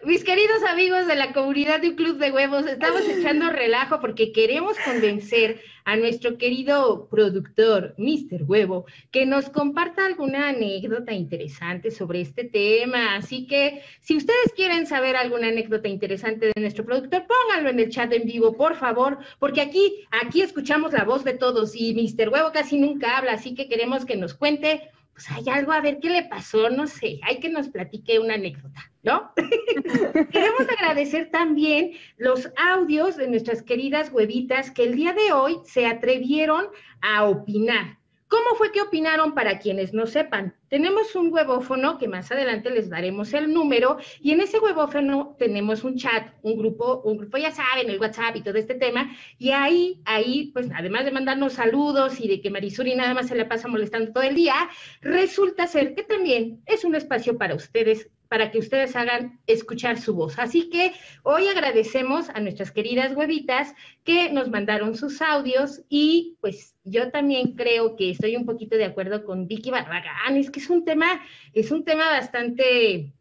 Mis queridos amigos de la comunidad de un club de huevos, estamos echando relajo porque queremos convencer a nuestro querido productor, Mr. Huevo, que nos comparta alguna anécdota interesante sobre este tema. Así que si ustedes quieren saber alguna anécdota interesante de nuestro productor, pónganlo en el chat en vivo, por favor, porque aquí, aquí escuchamos la voz de todos y Mr. Huevo casi nunca habla, así que queremos que nos cuente pues hay algo, a ver qué le pasó, no sé, hay que nos platique una anécdota, ¿no? Queremos agradecer también los audios de nuestras queridas huevitas que el día de hoy se atrevieron a opinar. ¿Cómo fue que opinaron para quienes no sepan? Tenemos un huevófono que más adelante les daremos el número y en ese huevófono tenemos un chat, un grupo, un grupo ya saben, el WhatsApp y todo este tema y ahí, ahí, pues además de mandarnos saludos y de que Marisuri nada más se le pasa molestando todo el día, resulta ser que también es un espacio para ustedes para que ustedes hagan escuchar su voz. Así que hoy agradecemos a nuestras queridas huevitas que nos mandaron sus audios y pues yo también creo que estoy un poquito de acuerdo con Vicky Barragán, es que es un tema, es un tema bastante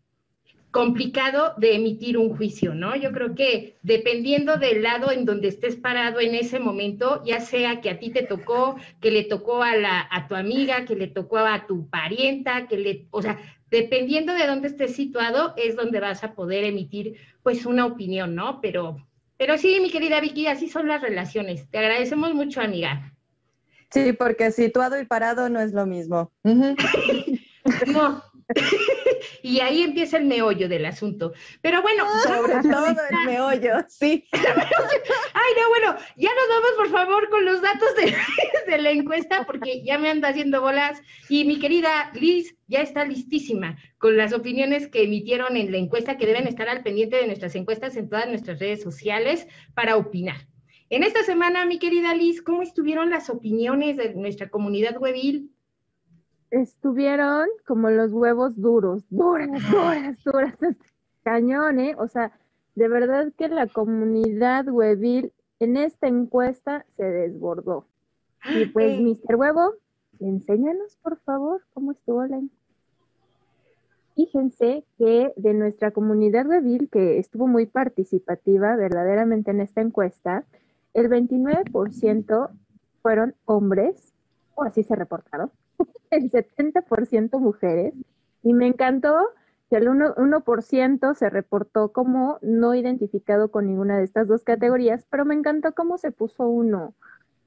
complicado de emitir un juicio, ¿no? Yo creo que dependiendo del lado en donde estés parado en ese momento, ya sea que a ti te tocó, que le tocó a, la, a tu amiga, que le tocó a tu parienta, que le, o sea, dependiendo de dónde estés situado, es donde vas a poder emitir pues una opinión, ¿no? Pero, pero sí, mi querida Vicky, así son las relaciones. Te agradecemos mucho, amiga. Sí, porque situado y parado no es lo mismo. no, y ahí empieza el meollo del asunto. Pero bueno, sobre todo el meollo, sí. Ay, no, bueno, ya nos vamos por favor con los datos de, de, la encuesta porque ya me anda haciendo bolas y mi querida Liz ya está listísima con las opiniones que emitieron en la encuesta que deben estar al pendiente de nuestras encuestas en todas nuestras redes sociales para opinar. En esta semana, mi querida Liz, ¿cómo estuvieron las opiniones de nuestra comunidad webil? estuvieron como los huevos duros, duras, duras, duras, cañón, ¿eh? O sea, de verdad que la comunidad huevil en esta encuesta se desbordó. Y pues, Mr. Huevo, enséñanos, por favor, cómo estuvo la encuesta. Fíjense que de nuestra comunidad huevil, que estuvo muy participativa verdaderamente en esta encuesta, el 29% fueron hombres, o así se reportaron, el 70% mujeres y me encantó que el 1%, se reportó como no identificado con ninguna de estas dos categorías, pero me encantó cómo se puso uno.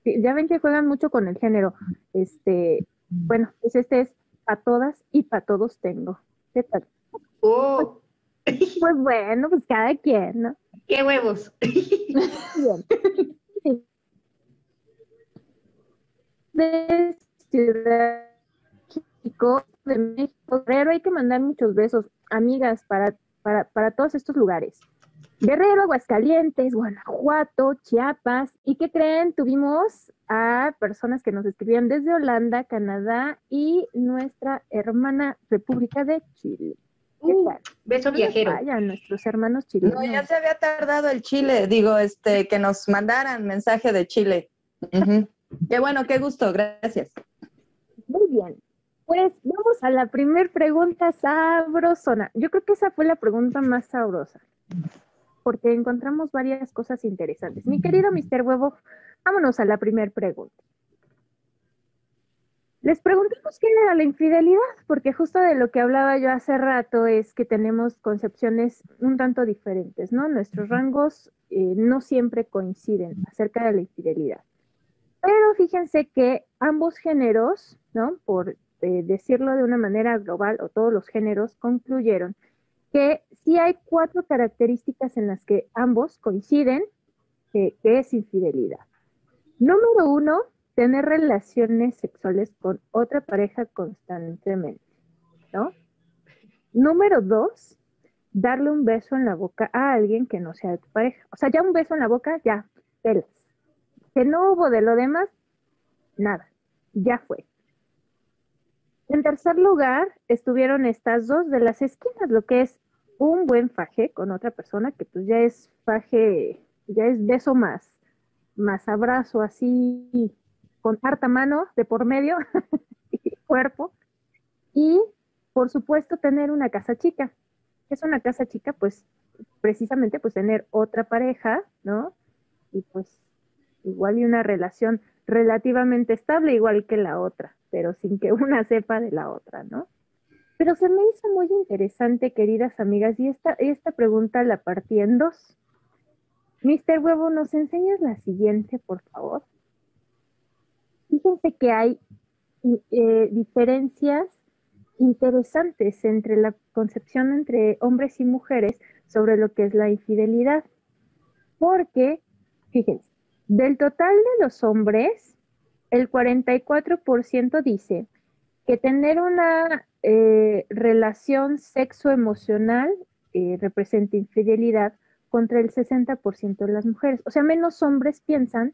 Ya ven que juegan mucho con el género. Este, bueno, pues este es para todas y para todos tengo. ¿Qué tal? Oh. Pues, pues, bueno, pues cada quien, ¿no? ¡Qué huevos! De Ciudad de México, Guerrero, hay que mandar muchos besos, amigas, para, para, para todos estos lugares. Guerrero, Aguascalientes, Guanajuato, Chiapas. ¿Y qué creen? Tuvimos a personas que nos escribían desde Holanda, Canadá y nuestra hermana República de Chile. ¿Qué uh? Beso viajero. Vaya, nuestros hermanos chilenos. No, ya se había tardado el Chile, digo, este, que nos mandaran mensaje de Chile. qué bueno, qué gusto, gracias. Muy bien. Pues vamos a la primer pregunta sabrosona. Yo creo que esa fue la pregunta más sabrosa porque encontramos varias cosas interesantes. Mi querido Mr. Huevo, vámonos a la primera pregunta. Les preguntamos qué era la infidelidad, porque justo de lo que hablaba yo hace rato es que tenemos concepciones un tanto diferentes, ¿no? Nuestros rangos eh, no siempre coinciden acerca de la infidelidad. Pero fíjense que ambos géneros, ¿no? Por eh, decirlo de una manera global, o todos los géneros, concluyeron que sí hay cuatro características en las que ambos coinciden que, es infidelidad. Número uno, tener relaciones sexuales con otra pareja constantemente, ¿no? Número dos, darle un beso en la boca a alguien que no sea de tu pareja. O sea, ya un beso en la boca, ya, pelas. Que no hubo de lo demás, nada, ya fue. En tercer lugar, estuvieron estas dos de las esquinas, lo que es un buen faje con otra persona, que pues ya es faje, ya es beso más, más abrazo así, con harta mano de por medio y cuerpo. Y por supuesto tener una casa chica. Es una casa chica, pues precisamente pues tener otra pareja, ¿no? Y pues igual y una relación relativamente estable igual que la otra, pero sin que una sepa de la otra, ¿no? Pero se me hizo muy interesante, queridas amigas, y esta, esta pregunta la partí en dos. Mister Huevo, ¿nos enseñas la siguiente, por favor? Fíjense que hay eh, diferencias interesantes entre la concepción entre hombres y mujeres sobre lo que es la infidelidad. Porque, fíjense, del total de los hombres, el 44% dice que tener una eh, relación sexo-emocional eh, representa infidelidad contra el 60% de las mujeres. O sea, menos hombres piensan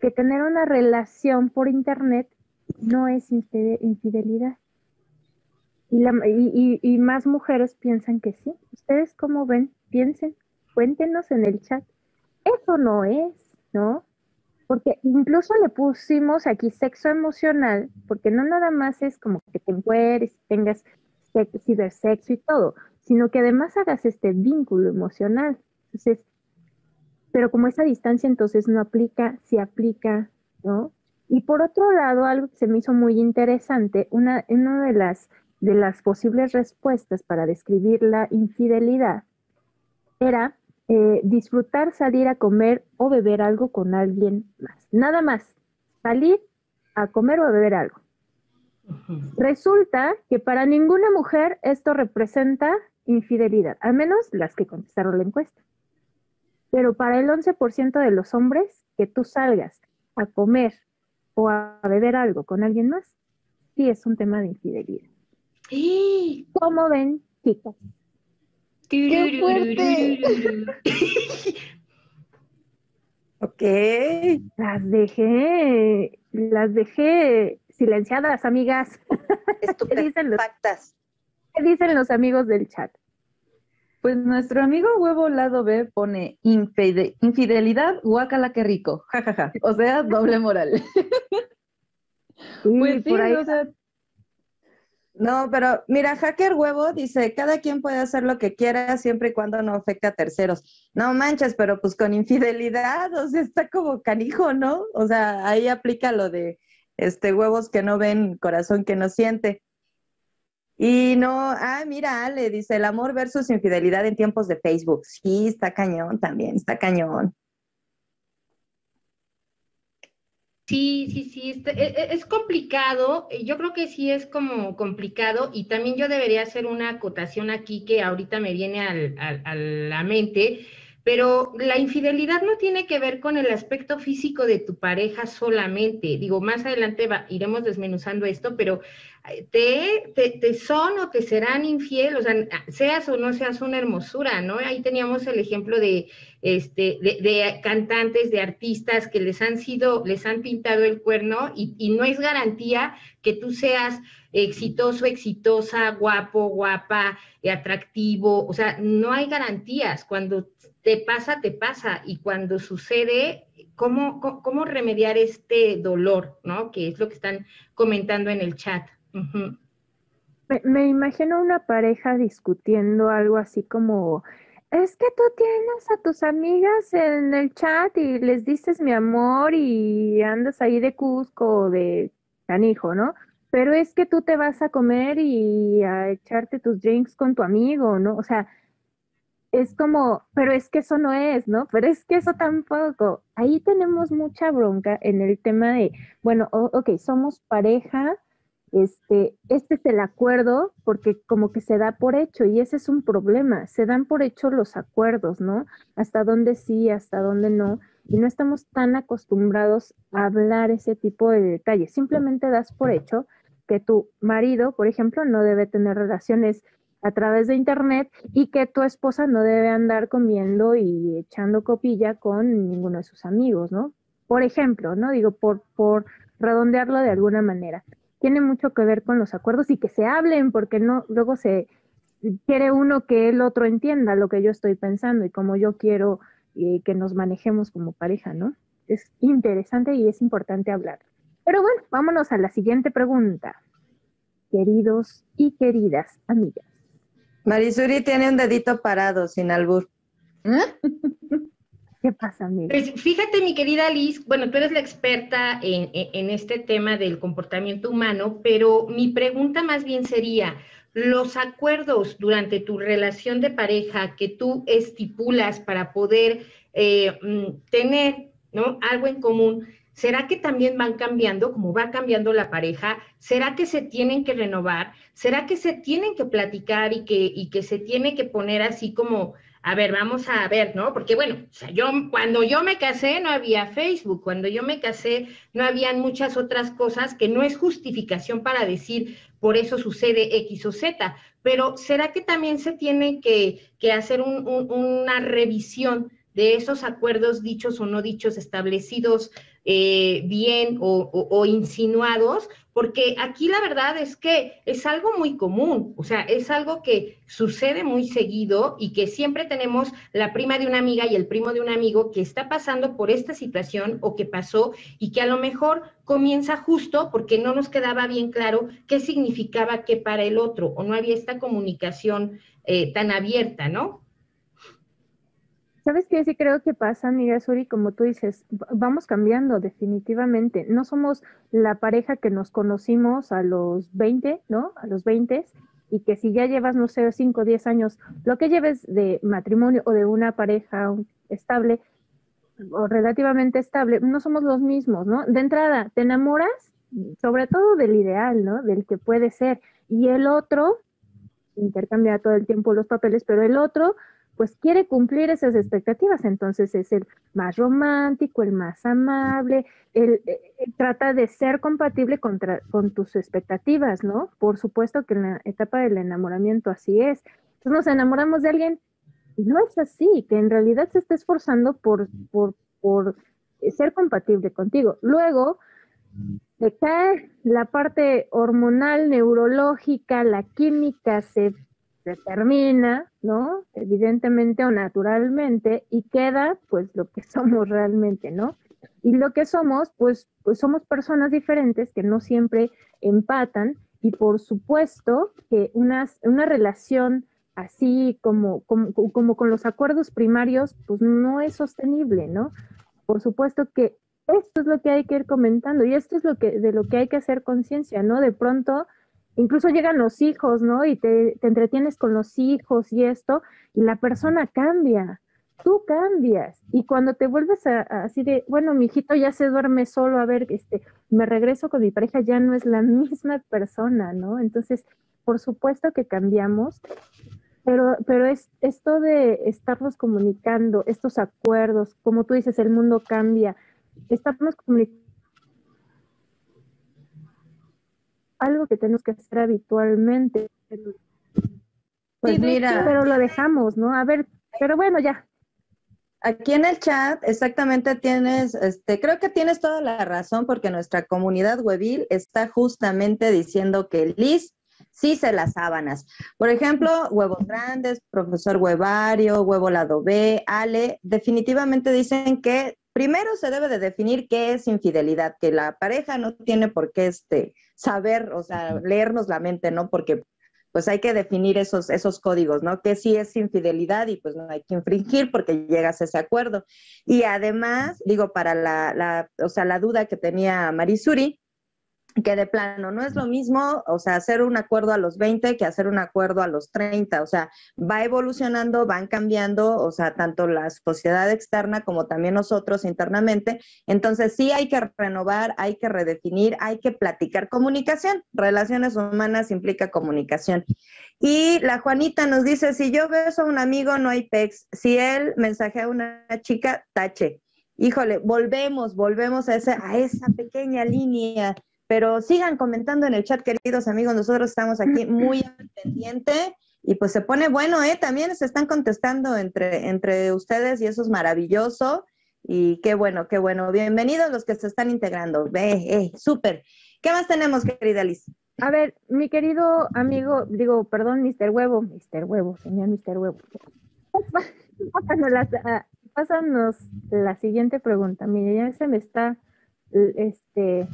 que tener una relación por internet no es infidelidad. Y, más mujeres piensan que sí. ¿Ustedes cómo ven? Piensen, cuéntenos en el chat. Eso no es, ¿no? porque incluso le pusimos aquí sexo emocional, porque no nada más es como que te encueres, tengas cibersexo y todo, sino que además hagas este vínculo emocional. Entonces, pero como esa distancia entonces no aplica, sí aplica, ¿no? Y por otro lado, algo que se me hizo muy interesante, una, una de, las, de las posibles respuestas para describir la infidelidad era eh, disfrutar salir a comer o beber algo con alguien más. Nada más, salir a comer o a beber algo. Resulta que para ninguna mujer esto representa infidelidad, al menos las que contestaron la encuesta. Pero para el 11% de los hombres, que tú salgas a comer o a beber algo con alguien más, sí es un tema de infidelidad. ¿Cómo ven, chicas? ¡Qué fuerte! ok, las dejé, las dejé silenciadas, amigas. ¿Qué dicen los, ¿Qué dicen los amigos del chat? Pues nuestro amigo huevo lado B pone infidelidad, guacala qué rico, jajaja. O sea, doble moral. pues sí, o sea, no, pero mira, Hacker Huevo dice, cada quien puede hacer lo que quiera siempre y cuando no afecte a terceros. No manches, pero pues con infidelidad, o sea, está como canijo, ¿no? O sea, ahí aplica lo de este huevos que no ven, corazón que no siente. Y no, ah, mira, Ale, dice el amor versus infidelidad en tiempos de Facebook. Sí, está cañón también, está cañón. Sí, sí, sí, este, e, e, es, complicado, eh, yo creo que sí es como complicado y también yo debería hacer una acotación aquí que ahorita me viene a la mente, pero la infidelidad no tiene que ver con el aspecto físico de tu pareja solamente, digo, más adelante iremos desmenuzando esto, pero te, te, son o te serán infiel, o sea, seas o no seas una hermosura, ¿no? Ahí teníamos el ejemplo de, este, de, cantantes, de artistas que les han sido, les han pintado el cuerno y, y no es garantía que tú seas exitoso, exitosa, guapo, guapa, atractivo, o sea, no hay garantías. Cuando te pasa, te pasa. Y cuando sucede, ¿cómo, cómo, remediar este dolor, ¿no? Que es lo que están comentando en el chat. me, imagino una pareja discutiendo algo así como, es que tú tienes a tus amigas en el chat y les dices mi amor y andas ahí de Cusco o de Canijo, ¿no? Pero es que tú te vas a comer y a echarte tus drinks con tu amigo, ¿no? O sea, es como, pero es que eso no es, ¿no? Pero es que eso tampoco. Ahí tenemos mucha bronca en el tema de, bueno, ok, somos pareja, este, este es el acuerdo, porque como que se da por hecho, y ese es un problema, se dan por hecho los acuerdos, ¿no? Hasta dónde sí, hasta dónde no, y no estamos tan acostumbrados a hablar ese tipo de detalles, simplemente das por hecho que tu marido, por ejemplo, no debe tener relaciones a través de internet y que tu esposa no debe andar comiendo y echando copilla con ninguno de sus amigos, ¿no? Por ejemplo, ¿no? Digo, por, por redondearlo de alguna manera. Tiene mucho que ver con los acuerdos y que se hablen, porque no, luego se quiere uno que el otro entienda lo que yo estoy pensando y como yo quiero eh, que nos manejemos como pareja, ¿no? Es interesante y es importante hablar. Pero bueno, vámonos a la siguiente pregunta. Queridos y queridas amigas, Marisuri tiene un dedito parado, sin albur. ¿Qué pasa, amiga? Pues fíjate, mi querida Liz, bueno, tú eres la experta en, este tema del comportamiento humano, pero mi pregunta más bien sería, los acuerdos durante tu relación de pareja que tú estipulas para poder eh, mm, tener ¿no? algo en común, ¿Será que también van cambiando, como va cambiando la pareja? ¿Será que se tienen que renovar? ¿Será que se tienen que platicar y que, y que se tiene que poner así como, a ver, vamos a ver, ¿no? Porque bueno, yo cuando yo me casé no había Facebook, cuando yo me casé no habían muchas otras cosas que no es justificación para decir por eso sucede X o Z, pero ¿será que también se tiene que, que hacer una revisión de esos acuerdos dichos o no dichos establecidos eh, bien o, insinuados, porque aquí la verdad es que es algo muy común, o sea, es algo que sucede muy seguido y que siempre tenemos la prima de una amiga y el primo de un amigo que está pasando por esta situación o que pasó y que a lo mejor comienza justo porque no nos quedaba bien claro qué significaba qué para el otro o no había esta comunicación eh, tan abierta, ¿no? ¿Sabes qué? Sí creo que pasa, amiga Suri, como tú dices, vamos cambiando definitivamente. No somos la pareja que nos conocimos a los 20, ¿no? A los 20 y que si ya llevas, no sé, 5 o 10 años, lo que lleves de matrimonio o de una pareja estable o relativamente estable, no somos los mismos, ¿no? De entrada, te enamoras sobre todo del ideal, ¿no? Del que puede ser. Y el otro, intercambia todo el tiempo los papeles, pero el otro pues quiere cumplir esas expectativas, entonces es el más romántico, el más amable, él, eh, eh, trata de ser compatible con tus expectativas, ¿no? Por supuesto que en la etapa del enamoramiento así es. Entonces nos enamoramos de alguien y no es así, que en realidad se está esforzando por, por, por ser compatible contigo. Luego, cae la parte hormonal, neurológica, la química se determina, ¿no? Evidentemente o naturalmente, y queda pues lo que somos realmente, ¿no? Y lo que somos, pues, pues somos personas diferentes que no siempre empatan y por supuesto que una, una relación así como, como, como con los acuerdos primarios, pues no es sostenible, ¿no? Por supuesto que esto es lo que hay que ir comentando y esto es lo que, de lo que hay que hacer conciencia, ¿no? De pronto incluso llegan los hijos, ¿no? Y te, entretienes con los hijos y esto, y la persona cambia, tú cambias. Y cuando te vuelves a, así de, bueno, mi hijito ya se duerme solo, a ver, este, me regreso con mi pareja, ya no es la misma persona, ¿no? Entonces, por supuesto que cambiamos, pero, pero es esto de estarnos comunicando, estos acuerdos, como tú dices, el mundo cambia, estarnos comunicando algo que tenemos que hacer habitualmente. Pues mira, pero lo dejamos, ¿no? A ver, pero bueno, ya. Aquí en el chat, exactamente tienes, este, creo que tienes toda la razón porque nuestra comunidad webil está justamente diciendo que Liz sí se las sábanas. Por ejemplo, huevos grandes, profesor huevario, huevo lado B, Ale, definitivamente dicen que primero se debe de definir qué es infidelidad, que la pareja no tiene por qué este, saber, o sea, leernos la mente, ¿no? Porque pues hay que definir esos, esos códigos, ¿no? Que sí es infidelidad y pues no hay que infringir porque llegas a ese acuerdo. Y además, digo, para la, la o sea, la duda que tenía Marisuri, que de plano no es lo mismo, o sea, hacer un acuerdo a los 20 que hacer un acuerdo a los 30, o sea, va evolucionando, van cambiando, o sea, tanto la sociedad externa como también nosotros internamente. Entonces, sí hay que renovar, hay que redefinir, hay que platicar. Comunicación, relaciones humanas implica comunicación. Y la Juanita nos dice, si yo beso a un amigo, no hay pex. Si él mensajea a una chica, tache. Híjole, volvemos, volvemos a esa, a esa pequeña línea pero sigan comentando en el chat, queridos amigos. Nosotros estamos aquí muy pendiente y pues se pone bueno, ¿eh? También se están contestando entre, entre ustedes y eso es maravilloso. Y qué bueno, qué bueno. Bienvenidos los que se están integrando. Ve, eh, súper. ¿Qué más tenemos, querida Liz? A ver, mi querido amigo, digo, perdón, Mr. Huevo, Mr. Huevo, señor Mr. Huevo. Ah, pásanos la siguiente pregunta. Mire, ya se me está este,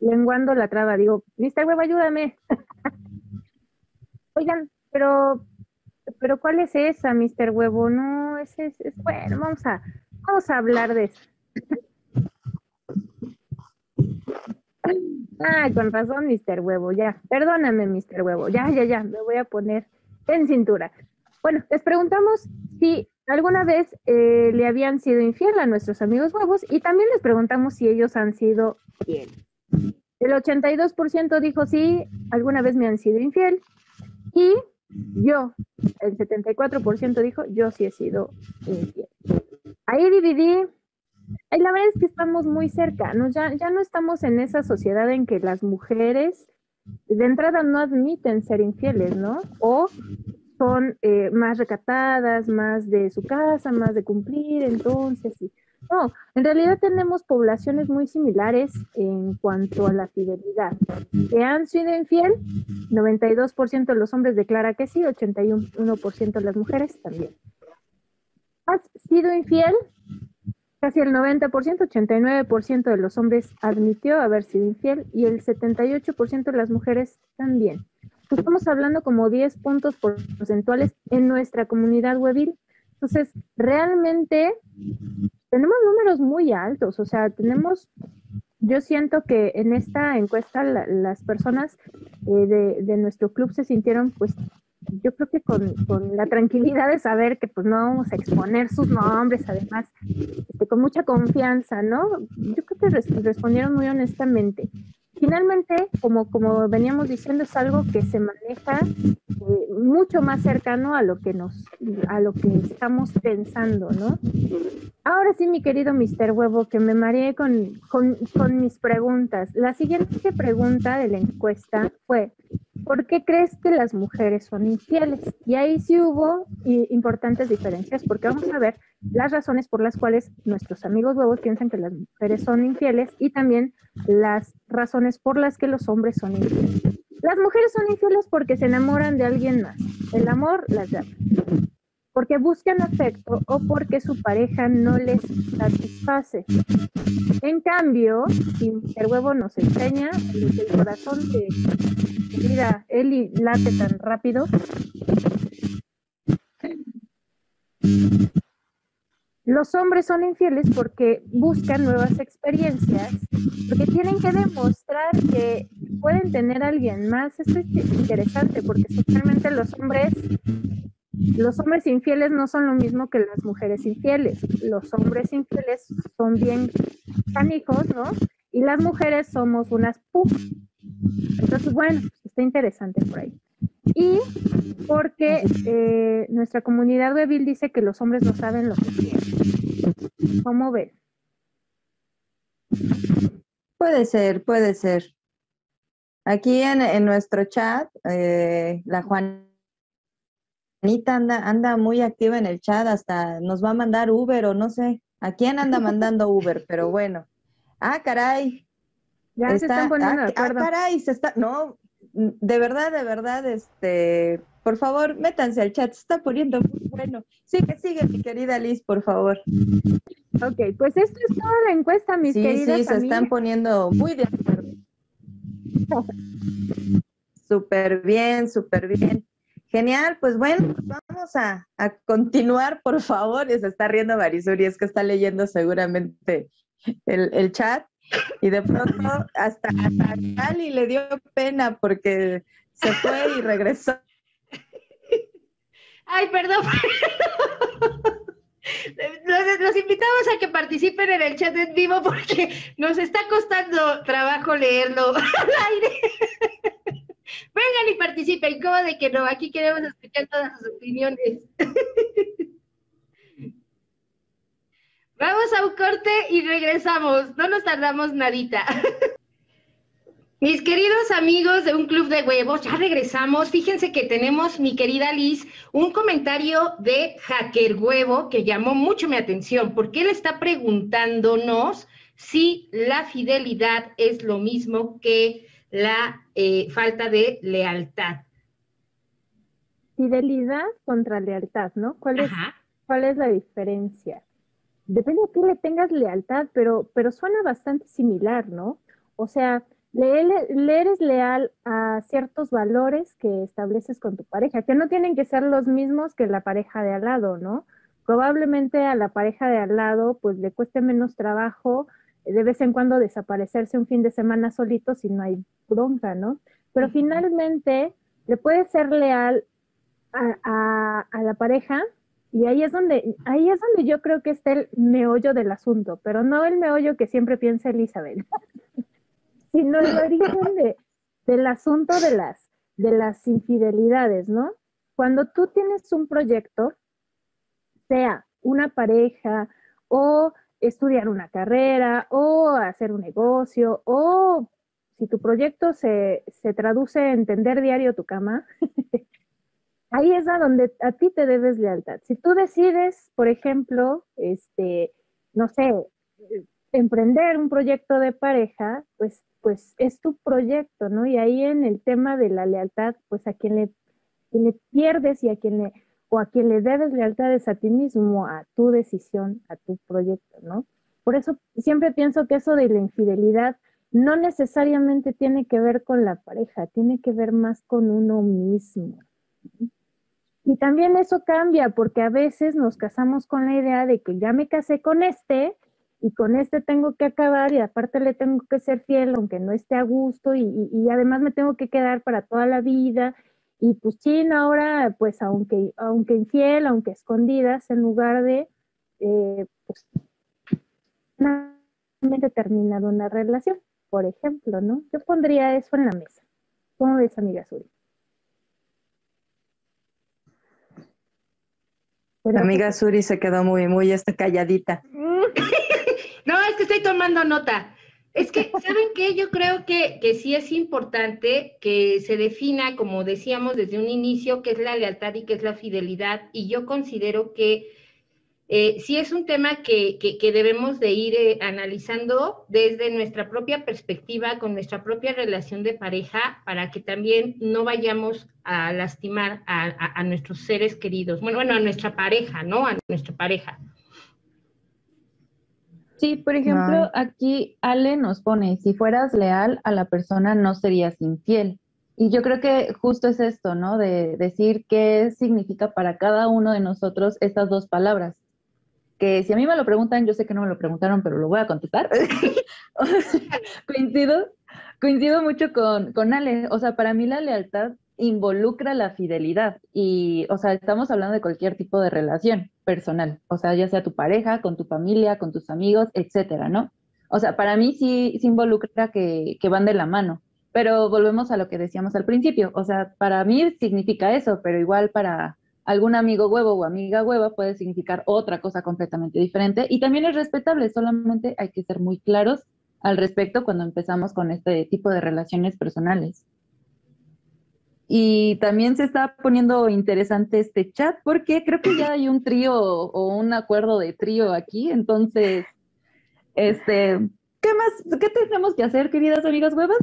lenguando la traba. Digo, Mr. Web, ayúdame. Oigan, pero, pero ¿cuál es esa, Mr. Huevo? No, ese es, es, bueno, vamos a, vamos a hablar de eso. Ah, con razón, Mr. Huevo, ya. Perdóname, Mr. Huevo. Ya, ya, ya. Me voy a poner en cintura. Bueno, les preguntamos si alguna vez eh, le habían sido infiel a nuestros amigos huevos y también les preguntamos si ellos han sido fieles. El 82% dijo sí, alguna vez me han sido infiel. Y yo, el 74% dijo yo sí he sido infiel. Ahí dividí. Y la verdad es que estamos muy cerca, Ya, ya no estamos en esa sociedad en que las mujeres de entrada no admiten ser infieles, ¿no? O son eh, más recatadas, más de su casa, más de cumplir, entonces, sí. No, en realidad tenemos poblaciones muy similares en cuanto a la fidelidad. ¿Que han sido infiel? 92% de los hombres declara que sí, 81% de las mujeres también. ¿Has sido infiel? Casi el 90%, 89% de los hombres admitió haber sido infiel y el 78% de las mujeres también. Estamos hablando como 10 puntos porcentuales en nuestra comunidad webil. Entonces, realmente tenemos números muy altos, o sea, tenemos, yo siento que en esta encuesta las personas eh, de, nuestro club se sintieron, pues, yo creo que con, la tranquilidad de saber que pues no vamos a exponer sus nombres, además, este, con mucha confianza, ¿no? Yo creo que respondieron muy honestamente. Finalmente, como, como veníamos diciendo, es algo que se maneja eh, mucho más cercano a lo que nos, a lo que estamos pensando, ¿no? Ahora sí, mi querido Mr. Huevo, que me mareé con, con, con mis preguntas. La siguiente pregunta de la encuesta fue, ¿por qué crees que las mujeres son infieles? Y ahí sí hubo importantes diferencias, porque vamos a ver las razones por las cuales nuestros amigos huevos piensan que las mujeres son infieles y también las razones por las que los hombres son infieles. Las mujeres son infieles porque se enamoran de alguien más. El amor las llama. Porque buscan afecto o porque su pareja no les satisface. En cambio, si el huevo nos enseña el corazón de mira, Eli late tan rápido. Los hombres son infieles porque buscan nuevas experiencias, porque tienen que demostrar que pueden tener a alguien más. Esto es interesante porque socialmente los hombres, los hombres infieles no son lo mismo que las mujeres infieles. Los hombres infieles son bien canijos, ¿no? Y las mujeres somos unas puf. Entonces, bueno, está interesante por ahí. Y porque eh, nuestra comunidad webil dice que los hombres no saben lo que quieren. ¿Cómo ven? Puede ser, puede ser. Aquí en, nuestro chat, eh, la Juanita anda, anda muy activa en el chat, hasta nos va a mandar Uber o no sé. ¿A quién anda mandando Uber? Pero bueno. Ah, caray. Ya se están poniendo de ah, ah, caray, se está, no, de verdad, de verdad, este, por favor, métanse al chat, se está poniendo muy bueno. Sigue, sigue, mi querida Liz, por favor. Ok, pues esto es toda la encuesta, mis queridas Sí, sí, se están poniendo muy de acuerdo. Súper bien, súper bien. Genial, pues bueno, vamos a, continuar, por favor. se está riendo Marisuri, es que está leyendo seguramente el, el chat. Y de pronto hasta, hasta Cali le dio pena porque se fue y regresó. Ay, perdón. Los, invitamos a que participen en el chat en vivo porque nos está costando trabajo leerlo al aire. Vengan y participen, ¿cómo de que no? Aquí queremos escuchar todas sus opiniones. Vamos a un corte y regresamos. No nos tardamos nadita. Mis queridos amigos de un club de huevos, ya regresamos. Fíjense que tenemos, mi querida Liz, un comentario de Hacker Huevo que llamó mucho mi atención, porque él está preguntándonos si la fidelidad es lo mismo que la eh, falta de lealtad. Fidelidad contra lealtad, ¿no? ¿Cuál es, ¿cuál es la diferencia? Depende de qué le tengas lealtad, pero, pero suena bastante similar, ¿no? O sea, le, eres leal a ciertos valores que estableces con tu pareja, que no tienen que ser los mismos que la pareja de al lado, ¿no? Probablemente a la pareja de al lado pues le cueste menos trabajo de vez en cuando desaparecerse un fin de semana solito si no hay bronca, ¿no? Pero finalmente le puedes ser leal a, a, la pareja y ahí es donde, ahí es donde yo creo que está el meollo del asunto, pero no el meollo que siempre piensa Elizabeth. sino el origen de, del asunto de las, de las infidelidades, ¿no? Cuando tú tienes un proyecto, sea una pareja o estudiar una carrera o hacer un negocio o si tu proyecto se, se traduce en tender diario tu cama, ahí es a donde a ti te debes lealtad. Si tú decides, por ejemplo, este, no sé, emprender un proyecto de pareja, pues pues es tu proyecto, ¿no? Y ahí en el tema de la lealtad, pues a quien le, pierdes y a quien le, o a quien le debes lealtad es a ti mismo, a tu decisión, a tu proyecto, ¿no? Por eso siempre pienso que eso de la infidelidad no necesariamente tiene que ver con la pareja, tiene que ver más con uno mismo. Y también eso cambia porque a veces nos casamos con la idea de que ya me casé con este, y con este tengo que acabar y aparte le tengo que ser fiel aunque no esté a gusto y, además me tengo que quedar para toda la vida y pues sí, ahora pues aunque, aunque infiel, aunque escondidas, en lugar de eh, pues terminado una relación, por ejemplo, ¿no? Yo pondría eso en la mesa. ¿Cómo ves, amiga Suri? Amiga Suri se quedó muy, muy esta calladita. No, es que estoy tomando nota. Es que, ¿saben qué? Yo creo que, que sí es importante que se defina, como decíamos desde un inicio, qué es la lealtad y qué es la fidelidad. Y yo considero que eh, sí es un tema que, que, debemos de ir eh, analizando desde nuestra propia perspectiva, con nuestra propia relación de pareja, para que también no vayamos a lastimar a, a nuestros seres queridos. Bueno, bueno, a nuestra pareja, ¿no? A nuestra pareja. Sí, por ejemplo, aquí Ale nos pone, si fueras leal a la persona no serías infiel. Y yo creo que justo es esto, ¿no? De decir qué significa para cada uno de nosotros estas dos palabras. Que si a mí me lo preguntan, yo sé que no me lo preguntaron, pero lo voy a contestar. coincido, coincido mucho con, con Ale. O sea, para mí la lealtad involucra la fidelidad y, o sea, estamos hablando de cualquier tipo de relación personal, o sea, ya sea tu pareja, con tu familia, con tus amigos, etcétera, ¿no? O sea, para mí sí, sí involucra que, que van de la mano, pero volvemos a lo que decíamos al principio, o sea, para mí significa eso, pero igual para algún amigo huevo o amiga hueva puede significar otra cosa completamente diferente y también es respetable, solamente hay que ser muy claros al respecto cuando empezamos con este tipo de relaciones personales. Y también se está poniendo interesante este chat porque creo que ya hay un trío o un acuerdo de trío aquí. Entonces, este, ¿qué más? ¿Qué tenemos que hacer, queridas amigas huevas?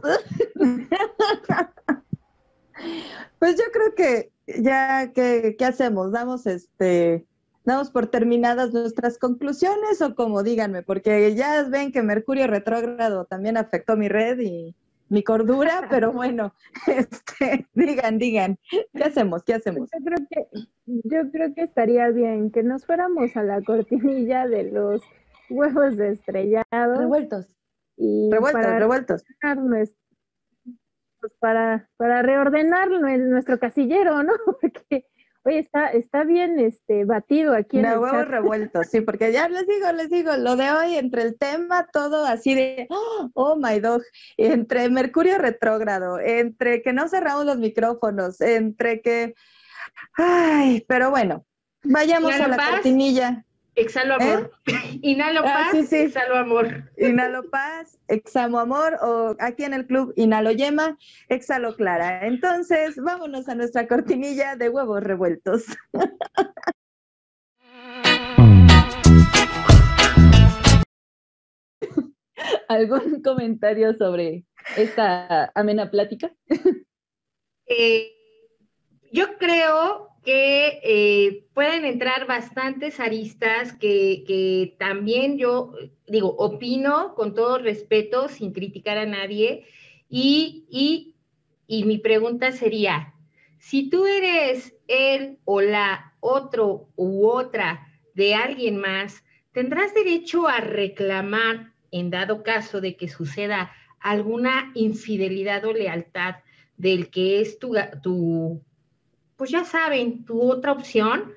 Pues yo creo que ya, ¿qué, qué hacemos? Damos este, damos por terminadas nuestras conclusiones o como díganme, porque ya ven que Mercurio retrógrado también afectó mi red y mi cordura, pero bueno, este, digan, digan, ¿qué hacemos? ¿Qué hacemos? Yo creo que, yo creo que estaría bien que nos fuéramos a la cortinilla de los huevos de estrellado. Revueltos. Y revueltos, para revueltos. Pues para, para reordenar nuestro casillero, ¿no? Porque Oye, está, está bien este batido aquí en el huevos revueltos, sí, porque ya les digo, les digo, lo de hoy entre el tema, todo así de oh, oh my dog, entre Mercurio retrógrado, entre que no cerramos los micrófonos, entre que ay, pero bueno, vayamos a la cortinilla. Exhalo amor. ¿Eh? Inhalo ah, paz, exhalo amor. Inhalo paz, exhalo amor, o aquí en el club inhalo yema, exhalo clara. Entonces, vámonos a nuestra cortinilla de huevos revueltos. ¿Algún comentario sobre esta amena plática? Eh, yo creo que eh, pueden entrar bastantes aristas que, también yo digo, opino con todo respeto, sin criticar a nadie. Y, y mi pregunta sería, si tú eres él o la otro u otra de alguien más, ¿tendrás derecho a reclamar en dado caso de que suceda alguna infidelidad o lealtad del que es tu pues ya saben, tu otra opción,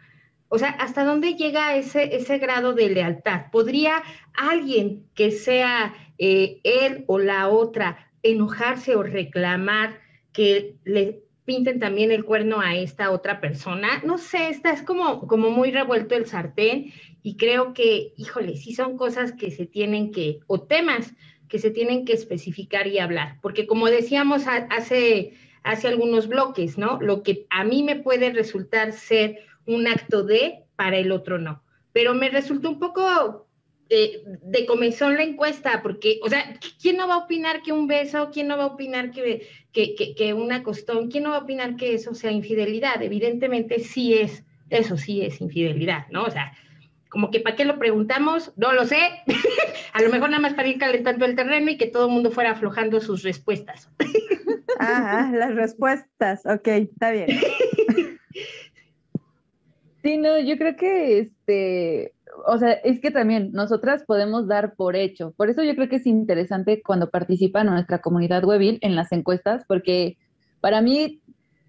o sea, ¿hasta dónde llega ese, ese grado de lealtad? ¿Podría alguien que sea eh, él o la otra enojarse o reclamar que le pinten también el cuerno a esta otra persona? No sé, está es como, como muy revuelto el sartén y creo que, híjole, sí son cosas que se tienen que, o temas que se tienen que especificar y hablar, porque como decíamos hace hacia algunos bloques, ¿no? Lo que a mí me puede resultar ser un acto de, para el otro no. Pero me resultó un poco eh, de comezón la encuesta, porque, o sea, ¿quién no va a opinar que un beso? ¿Quién no va a opinar que, que, que, que una costón? ¿Quién no va a opinar que eso sea infidelidad? Evidentemente sí es, eso sí es infidelidad, ¿no? O sea, como que para qué lo preguntamos, no lo sé. a lo mejor nada más para ir calentando el terreno y que todo el mundo fuera aflojando sus respuestas. Ajá, las respuestas, ok, está bien. Sí, no, yo creo que este, o sea, es que también nosotras podemos dar por hecho. Por eso yo creo que es interesante cuando participa nuestra comunidad webin en las encuestas, porque para mí,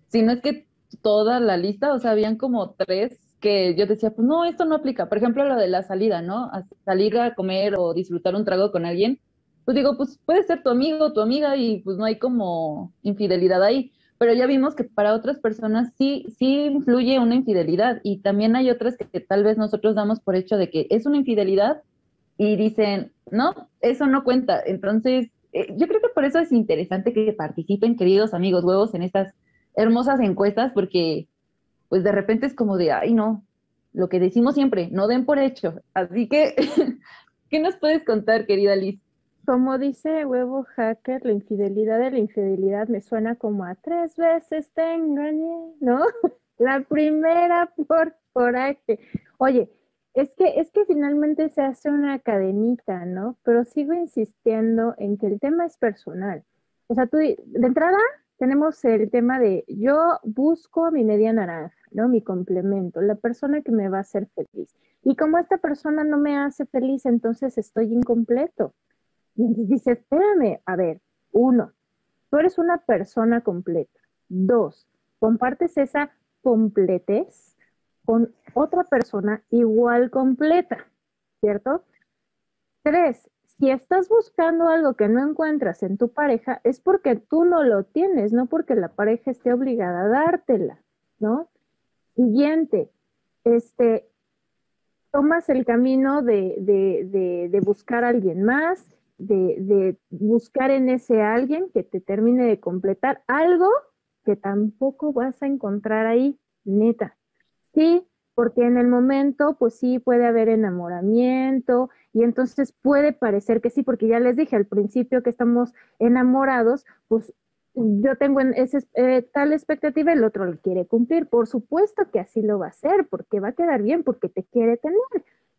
si no es que toda la lista, o sea, habían como tres que yo decía, pues no, esto no aplica. Por ejemplo, lo de la salida, ¿no? salir a comer o disfrutar un trago con alguien pues digo, pues puede ser tu amigo, tu amiga y pues no hay como infidelidad ahí. Pero ya vimos que para otras personas sí, sí influye una infidelidad y también hay otras que, tal vez nosotros damos por hecho de que es una infidelidad y dicen, no, eso no cuenta. Entonces, eh, yo creo que por eso es interesante que participen, queridos amigos huevos, en estas hermosas encuestas, porque pues de repente es como de, ay, no, lo que decimos siempre, no den por hecho. Así que, ¿qué nos puedes contar, querida Liz? Como dice Huevo Hacker, la infidelidad de la infidelidad me suena como a tres veces te engañé, ¿no? La primera por coraje. Oye, es que, es que finalmente se hace una cadenita, ¿no? Pero sigo insistiendo en que el tema es personal. O sea, tú, de entrada tenemos el tema de yo busco mi media naranja, ¿no? Mi complemento, la persona que me va a hacer feliz. Y como esta persona no me hace feliz, entonces estoy incompleto. Y dice, espérame, a ver, uno, tú eres una persona completa. Dos, compartes esa completez con otra persona igual completa, ¿cierto? Tres, si estás buscando algo que no encuentras en tu pareja, es porque tú no lo tienes, no porque la pareja esté obligada a dártela, ¿no? Siguiente, este, tomas el camino de, de buscar a alguien más, de, de buscar en ese alguien que te termine de completar algo que tampoco vas a encontrar ahí, neta. Sí, porque en el momento, pues sí, puede haber enamoramiento y entonces puede parecer que sí, porque ya les dije al principio que estamos enamorados, pues yo tengo ese, eh, tal expectativa, el otro lo quiere cumplir. Por supuesto que así lo va a hacer, porque va a quedar bien, porque te quiere tener.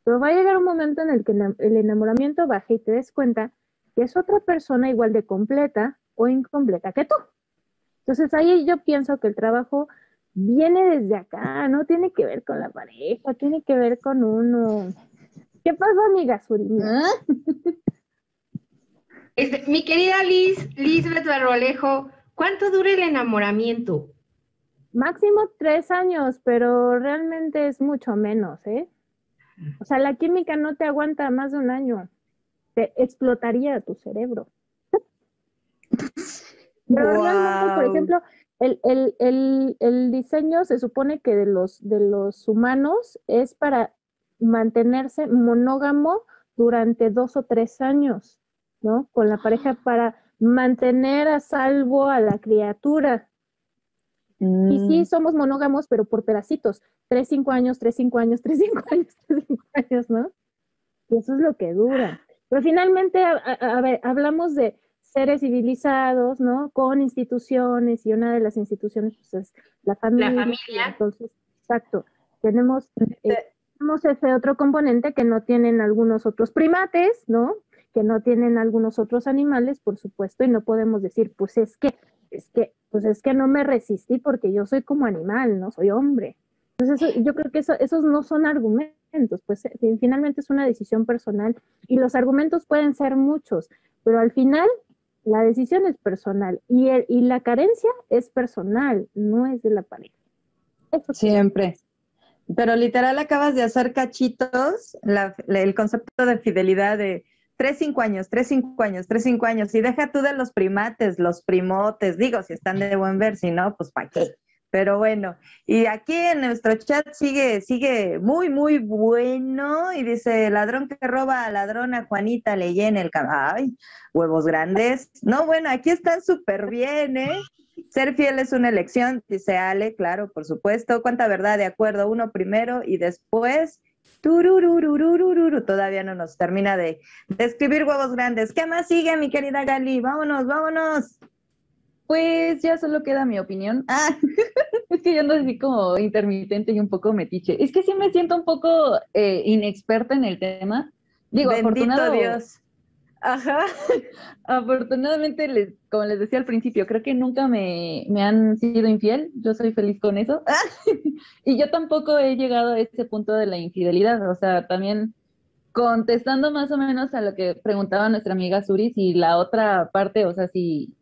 Pero va a llegar un momento en el que el enamoramiento baje y te des cuenta que es otra persona igual de completa o incompleta que tú. Entonces ahí yo pienso que el trabajo viene desde acá, no tiene que ver con la pareja, tiene que ver con uno. ¿Qué pasa, amiga Suri? Este, mi querida Liz, Lisbeth Barrolejo, ¿cuánto dura el enamoramiento? Máximo tres años, pero realmente es mucho menos, ¿eh? O sea, la química no te aguanta más de un año. Te explotaría tu cerebro. Pero realmente, por ejemplo, el, diseño se supone que de los, de los humanos es para mantenerse monógamo durante dos o tres años, ¿no? Con la pareja para mantener a salvo a la criatura. Y sí, mm. somos monógamos, pero por pedacitos. Tres, cinco años, tres, cinco años, tres, cinco años, tres, cinco años, ¿no? Y eso es lo que dura. Pero finalmente, a ver, hablamos de, seres civilizados, ¿no? Con instituciones y una de las instituciones pues, es la familia. La familia. Entonces, exacto. Tenemos, eh, tenemos ese otro componente que no tienen algunos otros primates, ¿no? Que no tienen algunos otros animales, por supuesto, y no podemos decir, pues es que, es que, pues es que no me resistí porque yo soy como animal, no soy hombre. Entonces, yo creo que eso, esos no son argumentos, pues eh, finalmente es una decisión personal y los argumentos pueden ser muchos, pero al final la decisión es personal y, y la carencia es personal, no es de la pareja. Siempre. Pero literal acabas de hacer cachitos el concepto de fidelidad de tres, cinco años, tres, cinco años, tres, cinco años. Y deja tú de los primates, los primotes, digo, si están de buen ver, si no, pues ¿para qué? Pero bueno, y aquí en nuestro chat sigue, sigue muy, muy bueno y dice, ladrón que roba a ladrona Juanita le llena el Ay, huevos grandes. No, bueno, aquí están súper bien, ¿eh? Ser fiel es una elección, dice Ale, claro, por supuesto. Cuánta verdad, de acuerdo, uno primero y después, todavía no nos termina de, de escribir huevos grandes. ¿Qué más sigue, mi querida Gali? Vámonos, vámonos. Pues ya solo queda mi opinión. Ah, es que yo ando así como intermitente y un poco metiche. Es que sí me siento un poco eh, inexperta en el tema. Digo, Bendito Dios. Ajá. Afortunadamente, les, como les decía al principio, creo que nunca me, me han sido infiel. Yo soy feliz con eso. y yo tampoco he llegado a ese punto de la infidelidad. O sea, también contestando más o menos a lo que preguntaba nuestra amiga Suri, si la otra parte, o sea, si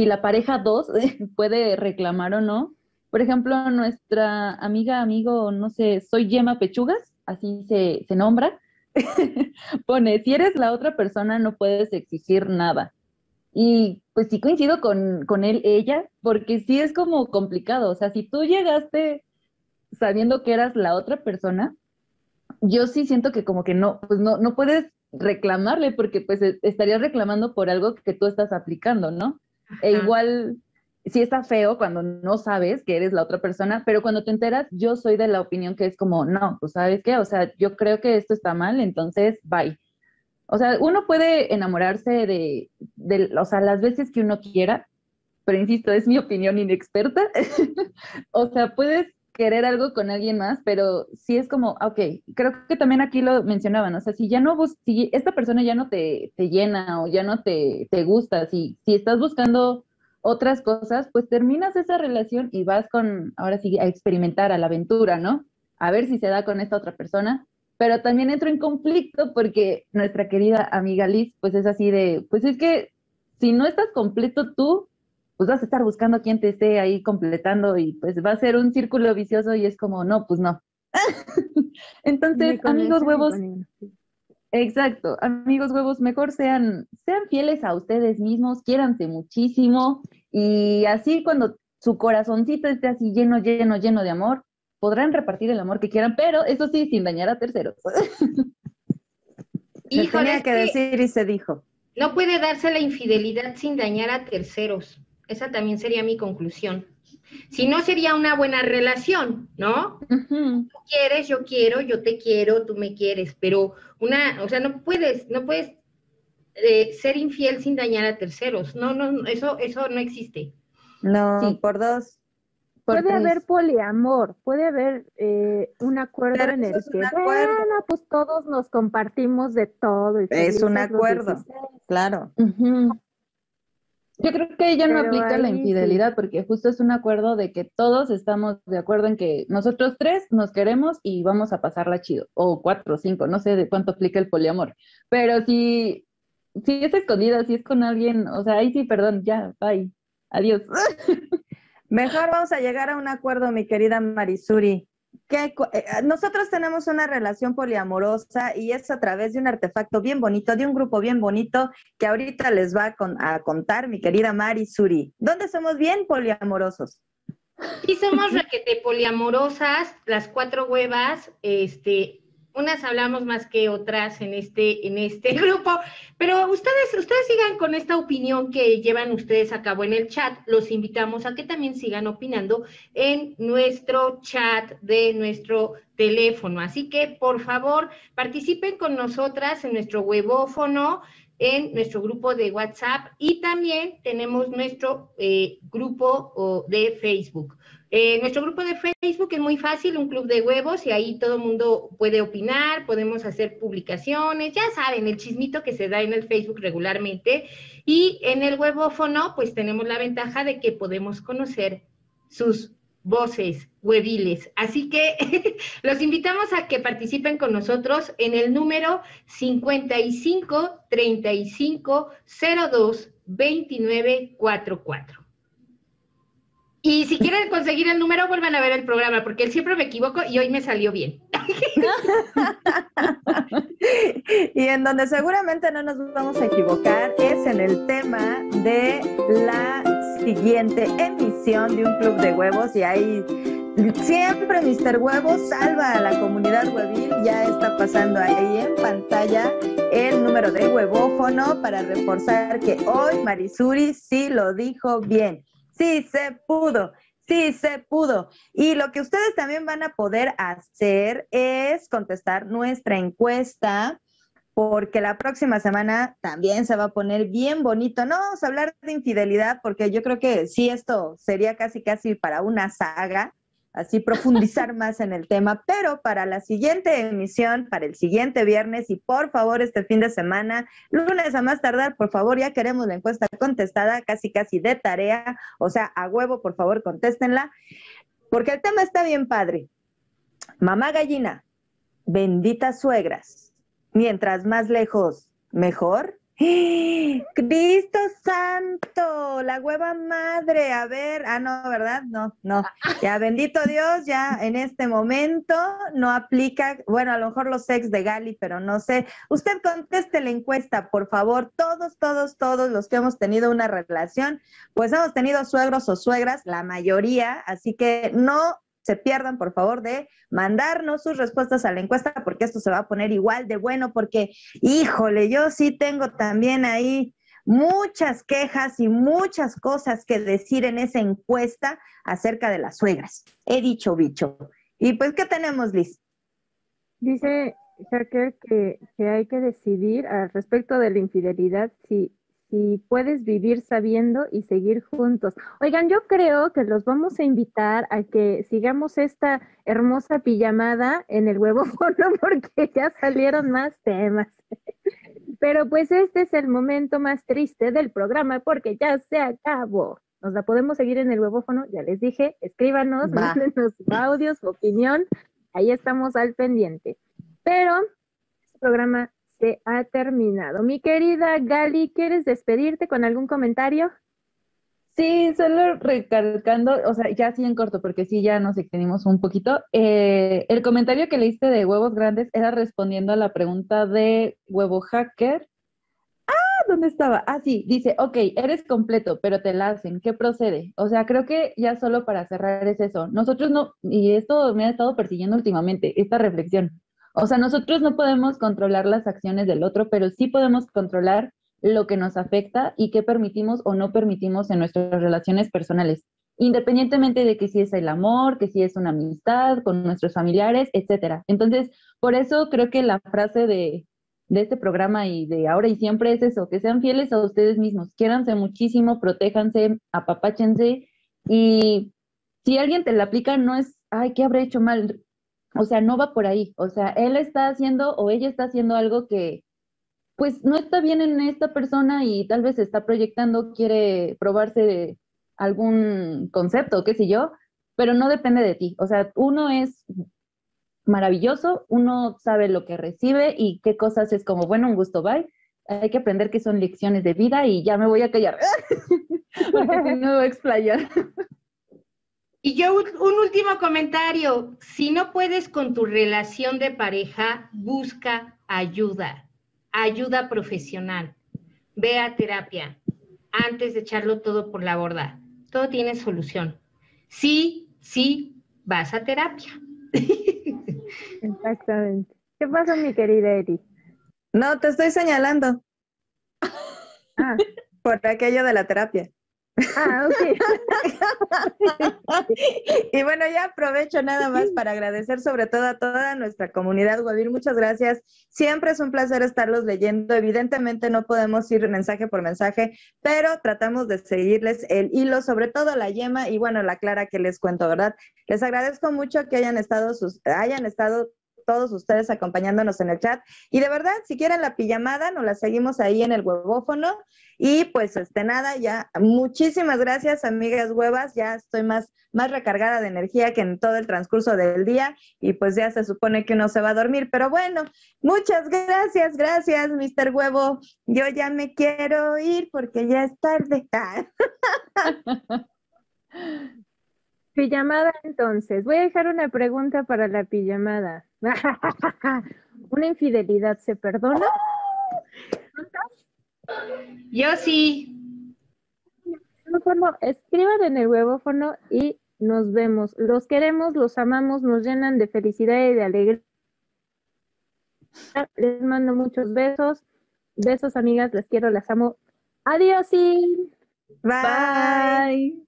si la pareja 2 puede reclamar o no. Por ejemplo, nuestra amiga, amigo, no sé, soy Yema Pechugas, así se, se nombra, pone, si eres la otra persona no puedes exigir nada. Y pues sí coincido con, con él, ella, porque sí es como complicado. O sea, si tú llegaste sabiendo que eras la otra persona, yo sí siento que como que no, pues no, no puedes reclamarle porque pues e, estarías reclamando por algo que tú estás aplicando, ¿no? E igual, sí está feo cuando no sabes que eres la otra persona, pero cuando te enteras, yo soy de la opinión que es como, no, pues sabes qué, o sea, yo creo que esto está mal, entonces, bye. O sea, uno puede enamorarse de, de o sea, las veces que uno quiera, pero insisto, es mi opinión inexperta. o sea, puedes querer algo con alguien más, pero sí es como, ok, creo que también aquí lo mencionaban, o sea, si ya no, si esta persona ya no te, te llena o ya no te, te gusta, si, si estás buscando otras cosas, pues terminas esa relación y vas con, ahora sí, a experimentar, a la aventura, ¿no? A ver si se da con esta otra persona, pero también entro en conflicto porque nuestra querida amiga Liz, pues es así de, pues es que si no estás completo tú, pues vas a estar buscando a quien te esté ahí completando y pues va a ser un círculo vicioso y es como, no, pues no. Entonces, amigos huevos, exacto, amigos huevos, mejor sean, sean fieles a ustedes mismos, quiéranse muchísimo y así cuando su corazoncito esté así lleno, lleno, lleno de amor, podrán repartir el amor que quieran, pero eso sí, sin dañar a terceros. y tenía que decir y se dijo No puede darse la infidelidad sin dañar a terceros. Esa también sería mi conclusión. Si no, sería una buena relación, ¿no? Tú quieres, yo quiero, yo te quiero, tú me quieres, pero una, o sea, no puedes, no puedes eh, ser infiel sin dañar a terceros. No, no, eso, eso no existe. No, por dos. puede haber poliamor, puede haber eh, un acuerdo en el que, bueno, pues todos nos compartimos de todo. es un acuerdo, claro. Yo creo que ella no aplica la infidelidad porque justo es un acuerdo de que todos estamos de acuerdo en que nosotros tres nos queremos y vamos a pasarla chido, o cuatro o cinco, no sé de cuánto aplica el poliamor, pero si, si es escondida, si es con alguien, o sea, ahí sí, perdón, ya, bye, adiós. Mejor vamos a llegar a un acuerdo, mi querida Marisuri. Eh, nosotros tenemos una relación poliamorosa y es a través de un artefacto bien bonito, de un grupo bien bonito que ahorita les va a, contar mi querida Mari Suri. ¿Dónde somos bien poliamorosos? Sí, somos requete poliamorosas, las cuatro huevas, este, unas hablamos más que otras en este, en este grupo, pero ustedes, ustedes sigan con esta opinión que llevan ustedes a cabo en el chat. Los invitamos a que también sigan opinando en nuestro chat de nuestro teléfono. Así que, por favor, participen con nosotras en nuestro webófono en nuestro grupo de WhatsApp y también tenemos nuestro eh, grupo de Facebook. Eh, nuestro grupo de Facebook es muy fácil, un club de huevos, y ahí todo el mundo puede opinar, podemos hacer publicaciones, ya saben, el chismito que se da en el Facebook regularmente. Y en el huevófono, pues tenemos la ventaja de que podemos conocer sus voces hueviles. Así que los invitamos a que participen con nosotros en el número 55 35 02 29 44. Y si quieren conseguir el número, vuelvan a ver el programa, porque él siempre me equivoco y hoy me salió bien. y en donde seguramente no nos vamos a equivocar es en el tema de la siguiente emisión de un club de huevos y ahí siempre Mr. Huevos salva a la comunidad huevil, ya está pasando ahí en pantalla el número de huevófono para reforzar que hoy Marisuri sí lo dijo bien sí se pudo, sí se pudo. Y lo que ustedes también van a poder hacer es contestar nuestra encuesta porque la próxima semana también se va a poner bien bonito. No vamos a hablar de infidelidad porque yo creo que sí, esto sería casi, casi para una saga así profundizar más en el tema, pero para la siguiente emisión, para el siguiente viernes y por favor este fin de semana, lunes a más tardar, por favor, ya queremos la encuesta contestada, casi casi de tarea, o sea, a huevo, por favor, contéstenla, porque el tema está bien padre. Mamá gallina, benditas suegras, mientras más lejos, mejor. Cristo Santo, la hueva madre, a ver, ah, no, ¿verdad? No, no, ya bendito Dios, ya en este momento no aplica, bueno, a lo mejor los ex de Gali, pero no sé. Usted conteste la encuesta, por favor, todos, todos, todos los que hemos tenido una relación, pues hemos tenido suegros o suegras, la mayoría, así que no se pierdan, por favor, de mandarnos sus respuestas a la encuesta, porque esto se va a poner igual de bueno, porque, híjole, yo sí tengo también ahí muchas quejas y muchas cosas que decir en esa encuesta acerca de las suegras. He dicho bicho. Y pues, ¿qué tenemos, Liz? Dice Hacker que, que hay que decidir al respecto de la infidelidad si si puedes vivir sabiendo y seguir juntos. Oigan, yo creo que los vamos a invitar a que sigamos esta hermosa pijamada en el huevo porque ya salieron más temas. Pero pues este es el momento más triste del programa porque ya se acabó. Nos la podemos seguir en el huevófono, ya les dije, escríbanos, mándenos su audio, su opinión, ahí estamos al pendiente. Pero este programa se ha terminado. Mi querida Gali, ¿quieres despedirte con algún comentario? Sí, solo recalcando, o sea, ya sí en corto, porque sí, ya nos extendimos un poquito. Eh, el comentario que leíste de huevos grandes era respondiendo a la pregunta de huevo hacker. Ah, ¿dónde estaba? Ah, sí, dice, ok, eres completo, pero te la hacen, ¿qué procede? O sea, creo que ya solo para cerrar es eso. Nosotros no, y esto me ha estado persiguiendo últimamente, esta reflexión. O sea, nosotros no podemos controlar las acciones del otro, pero sí podemos controlar lo que nos afecta y qué permitimos o no permitimos en nuestras relaciones personales, independientemente de que si es el amor, que si es una amistad con nuestros familiares, etcétera. Entonces, por eso creo que la frase de, de este programa y de ahora y siempre es eso, que sean fieles a ustedes mismos, quiéranse muchísimo, protéjanse, apapáchense y si alguien te la aplica no es, ay, ¿qué habré hecho mal? O sea, no va por ahí. O sea, él está haciendo o ella está haciendo algo que, pues, no está bien en esta persona y tal vez está proyectando, quiere probarse algún concepto, qué sé yo, pero no depende de ti. O sea, uno es maravilloso, uno sabe lo que recibe y qué cosas es como, bueno, un gusto, bye. Hay que aprender que son lecciones de vida y ya me voy a callar, porque no voy a explayar. Y yo un último comentario, si no puedes con tu relación de pareja, busca ayuda, ayuda profesional, ve a terapia antes de echarlo todo por la borda. Todo tiene solución. Sí, sí, vas a terapia. Exactamente. ¿Qué pasa, mi querida Eri? No, te estoy señalando. Ah. Por aquello de la terapia. Ah, ok. y bueno, ya aprovecho nada más para agradecer sobre todo a toda nuestra comunidad Guavir. Muchas gracias. Siempre es un placer estarlos leyendo. Evidentemente no podemos ir mensaje por mensaje, pero tratamos de seguirles el hilo, sobre todo la yema y bueno, la clara que les cuento, ¿verdad? Les agradezco mucho que hayan estado, sus, hayan estado todos ustedes acompañándonos en el chat. Y de verdad, si quieren la pijamada, nos la seguimos ahí en el huevófono. Y pues, este, nada, ya, muchísimas gracias, amigas huevas. Ya estoy más, más recargada de energía que en todo el transcurso del día. Y pues ya se supone que uno se va a dormir. Pero bueno, muchas gracias, gracias, Mr. Huevo. Yo ya me quiero ir porque ya es tarde. Pijamada, entonces. Voy a dejar una pregunta para la pijamada. ¿Una infidelidad se perdona? Yo sí. Escriban en el huevófono y nos vemos. Los queremos, los amamos, nos llenan de felicidad y de alegría. Les mando muchos besos. Besos, amigas. Les quiero, las amo. Adiós. Bye.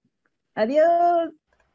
Adiós.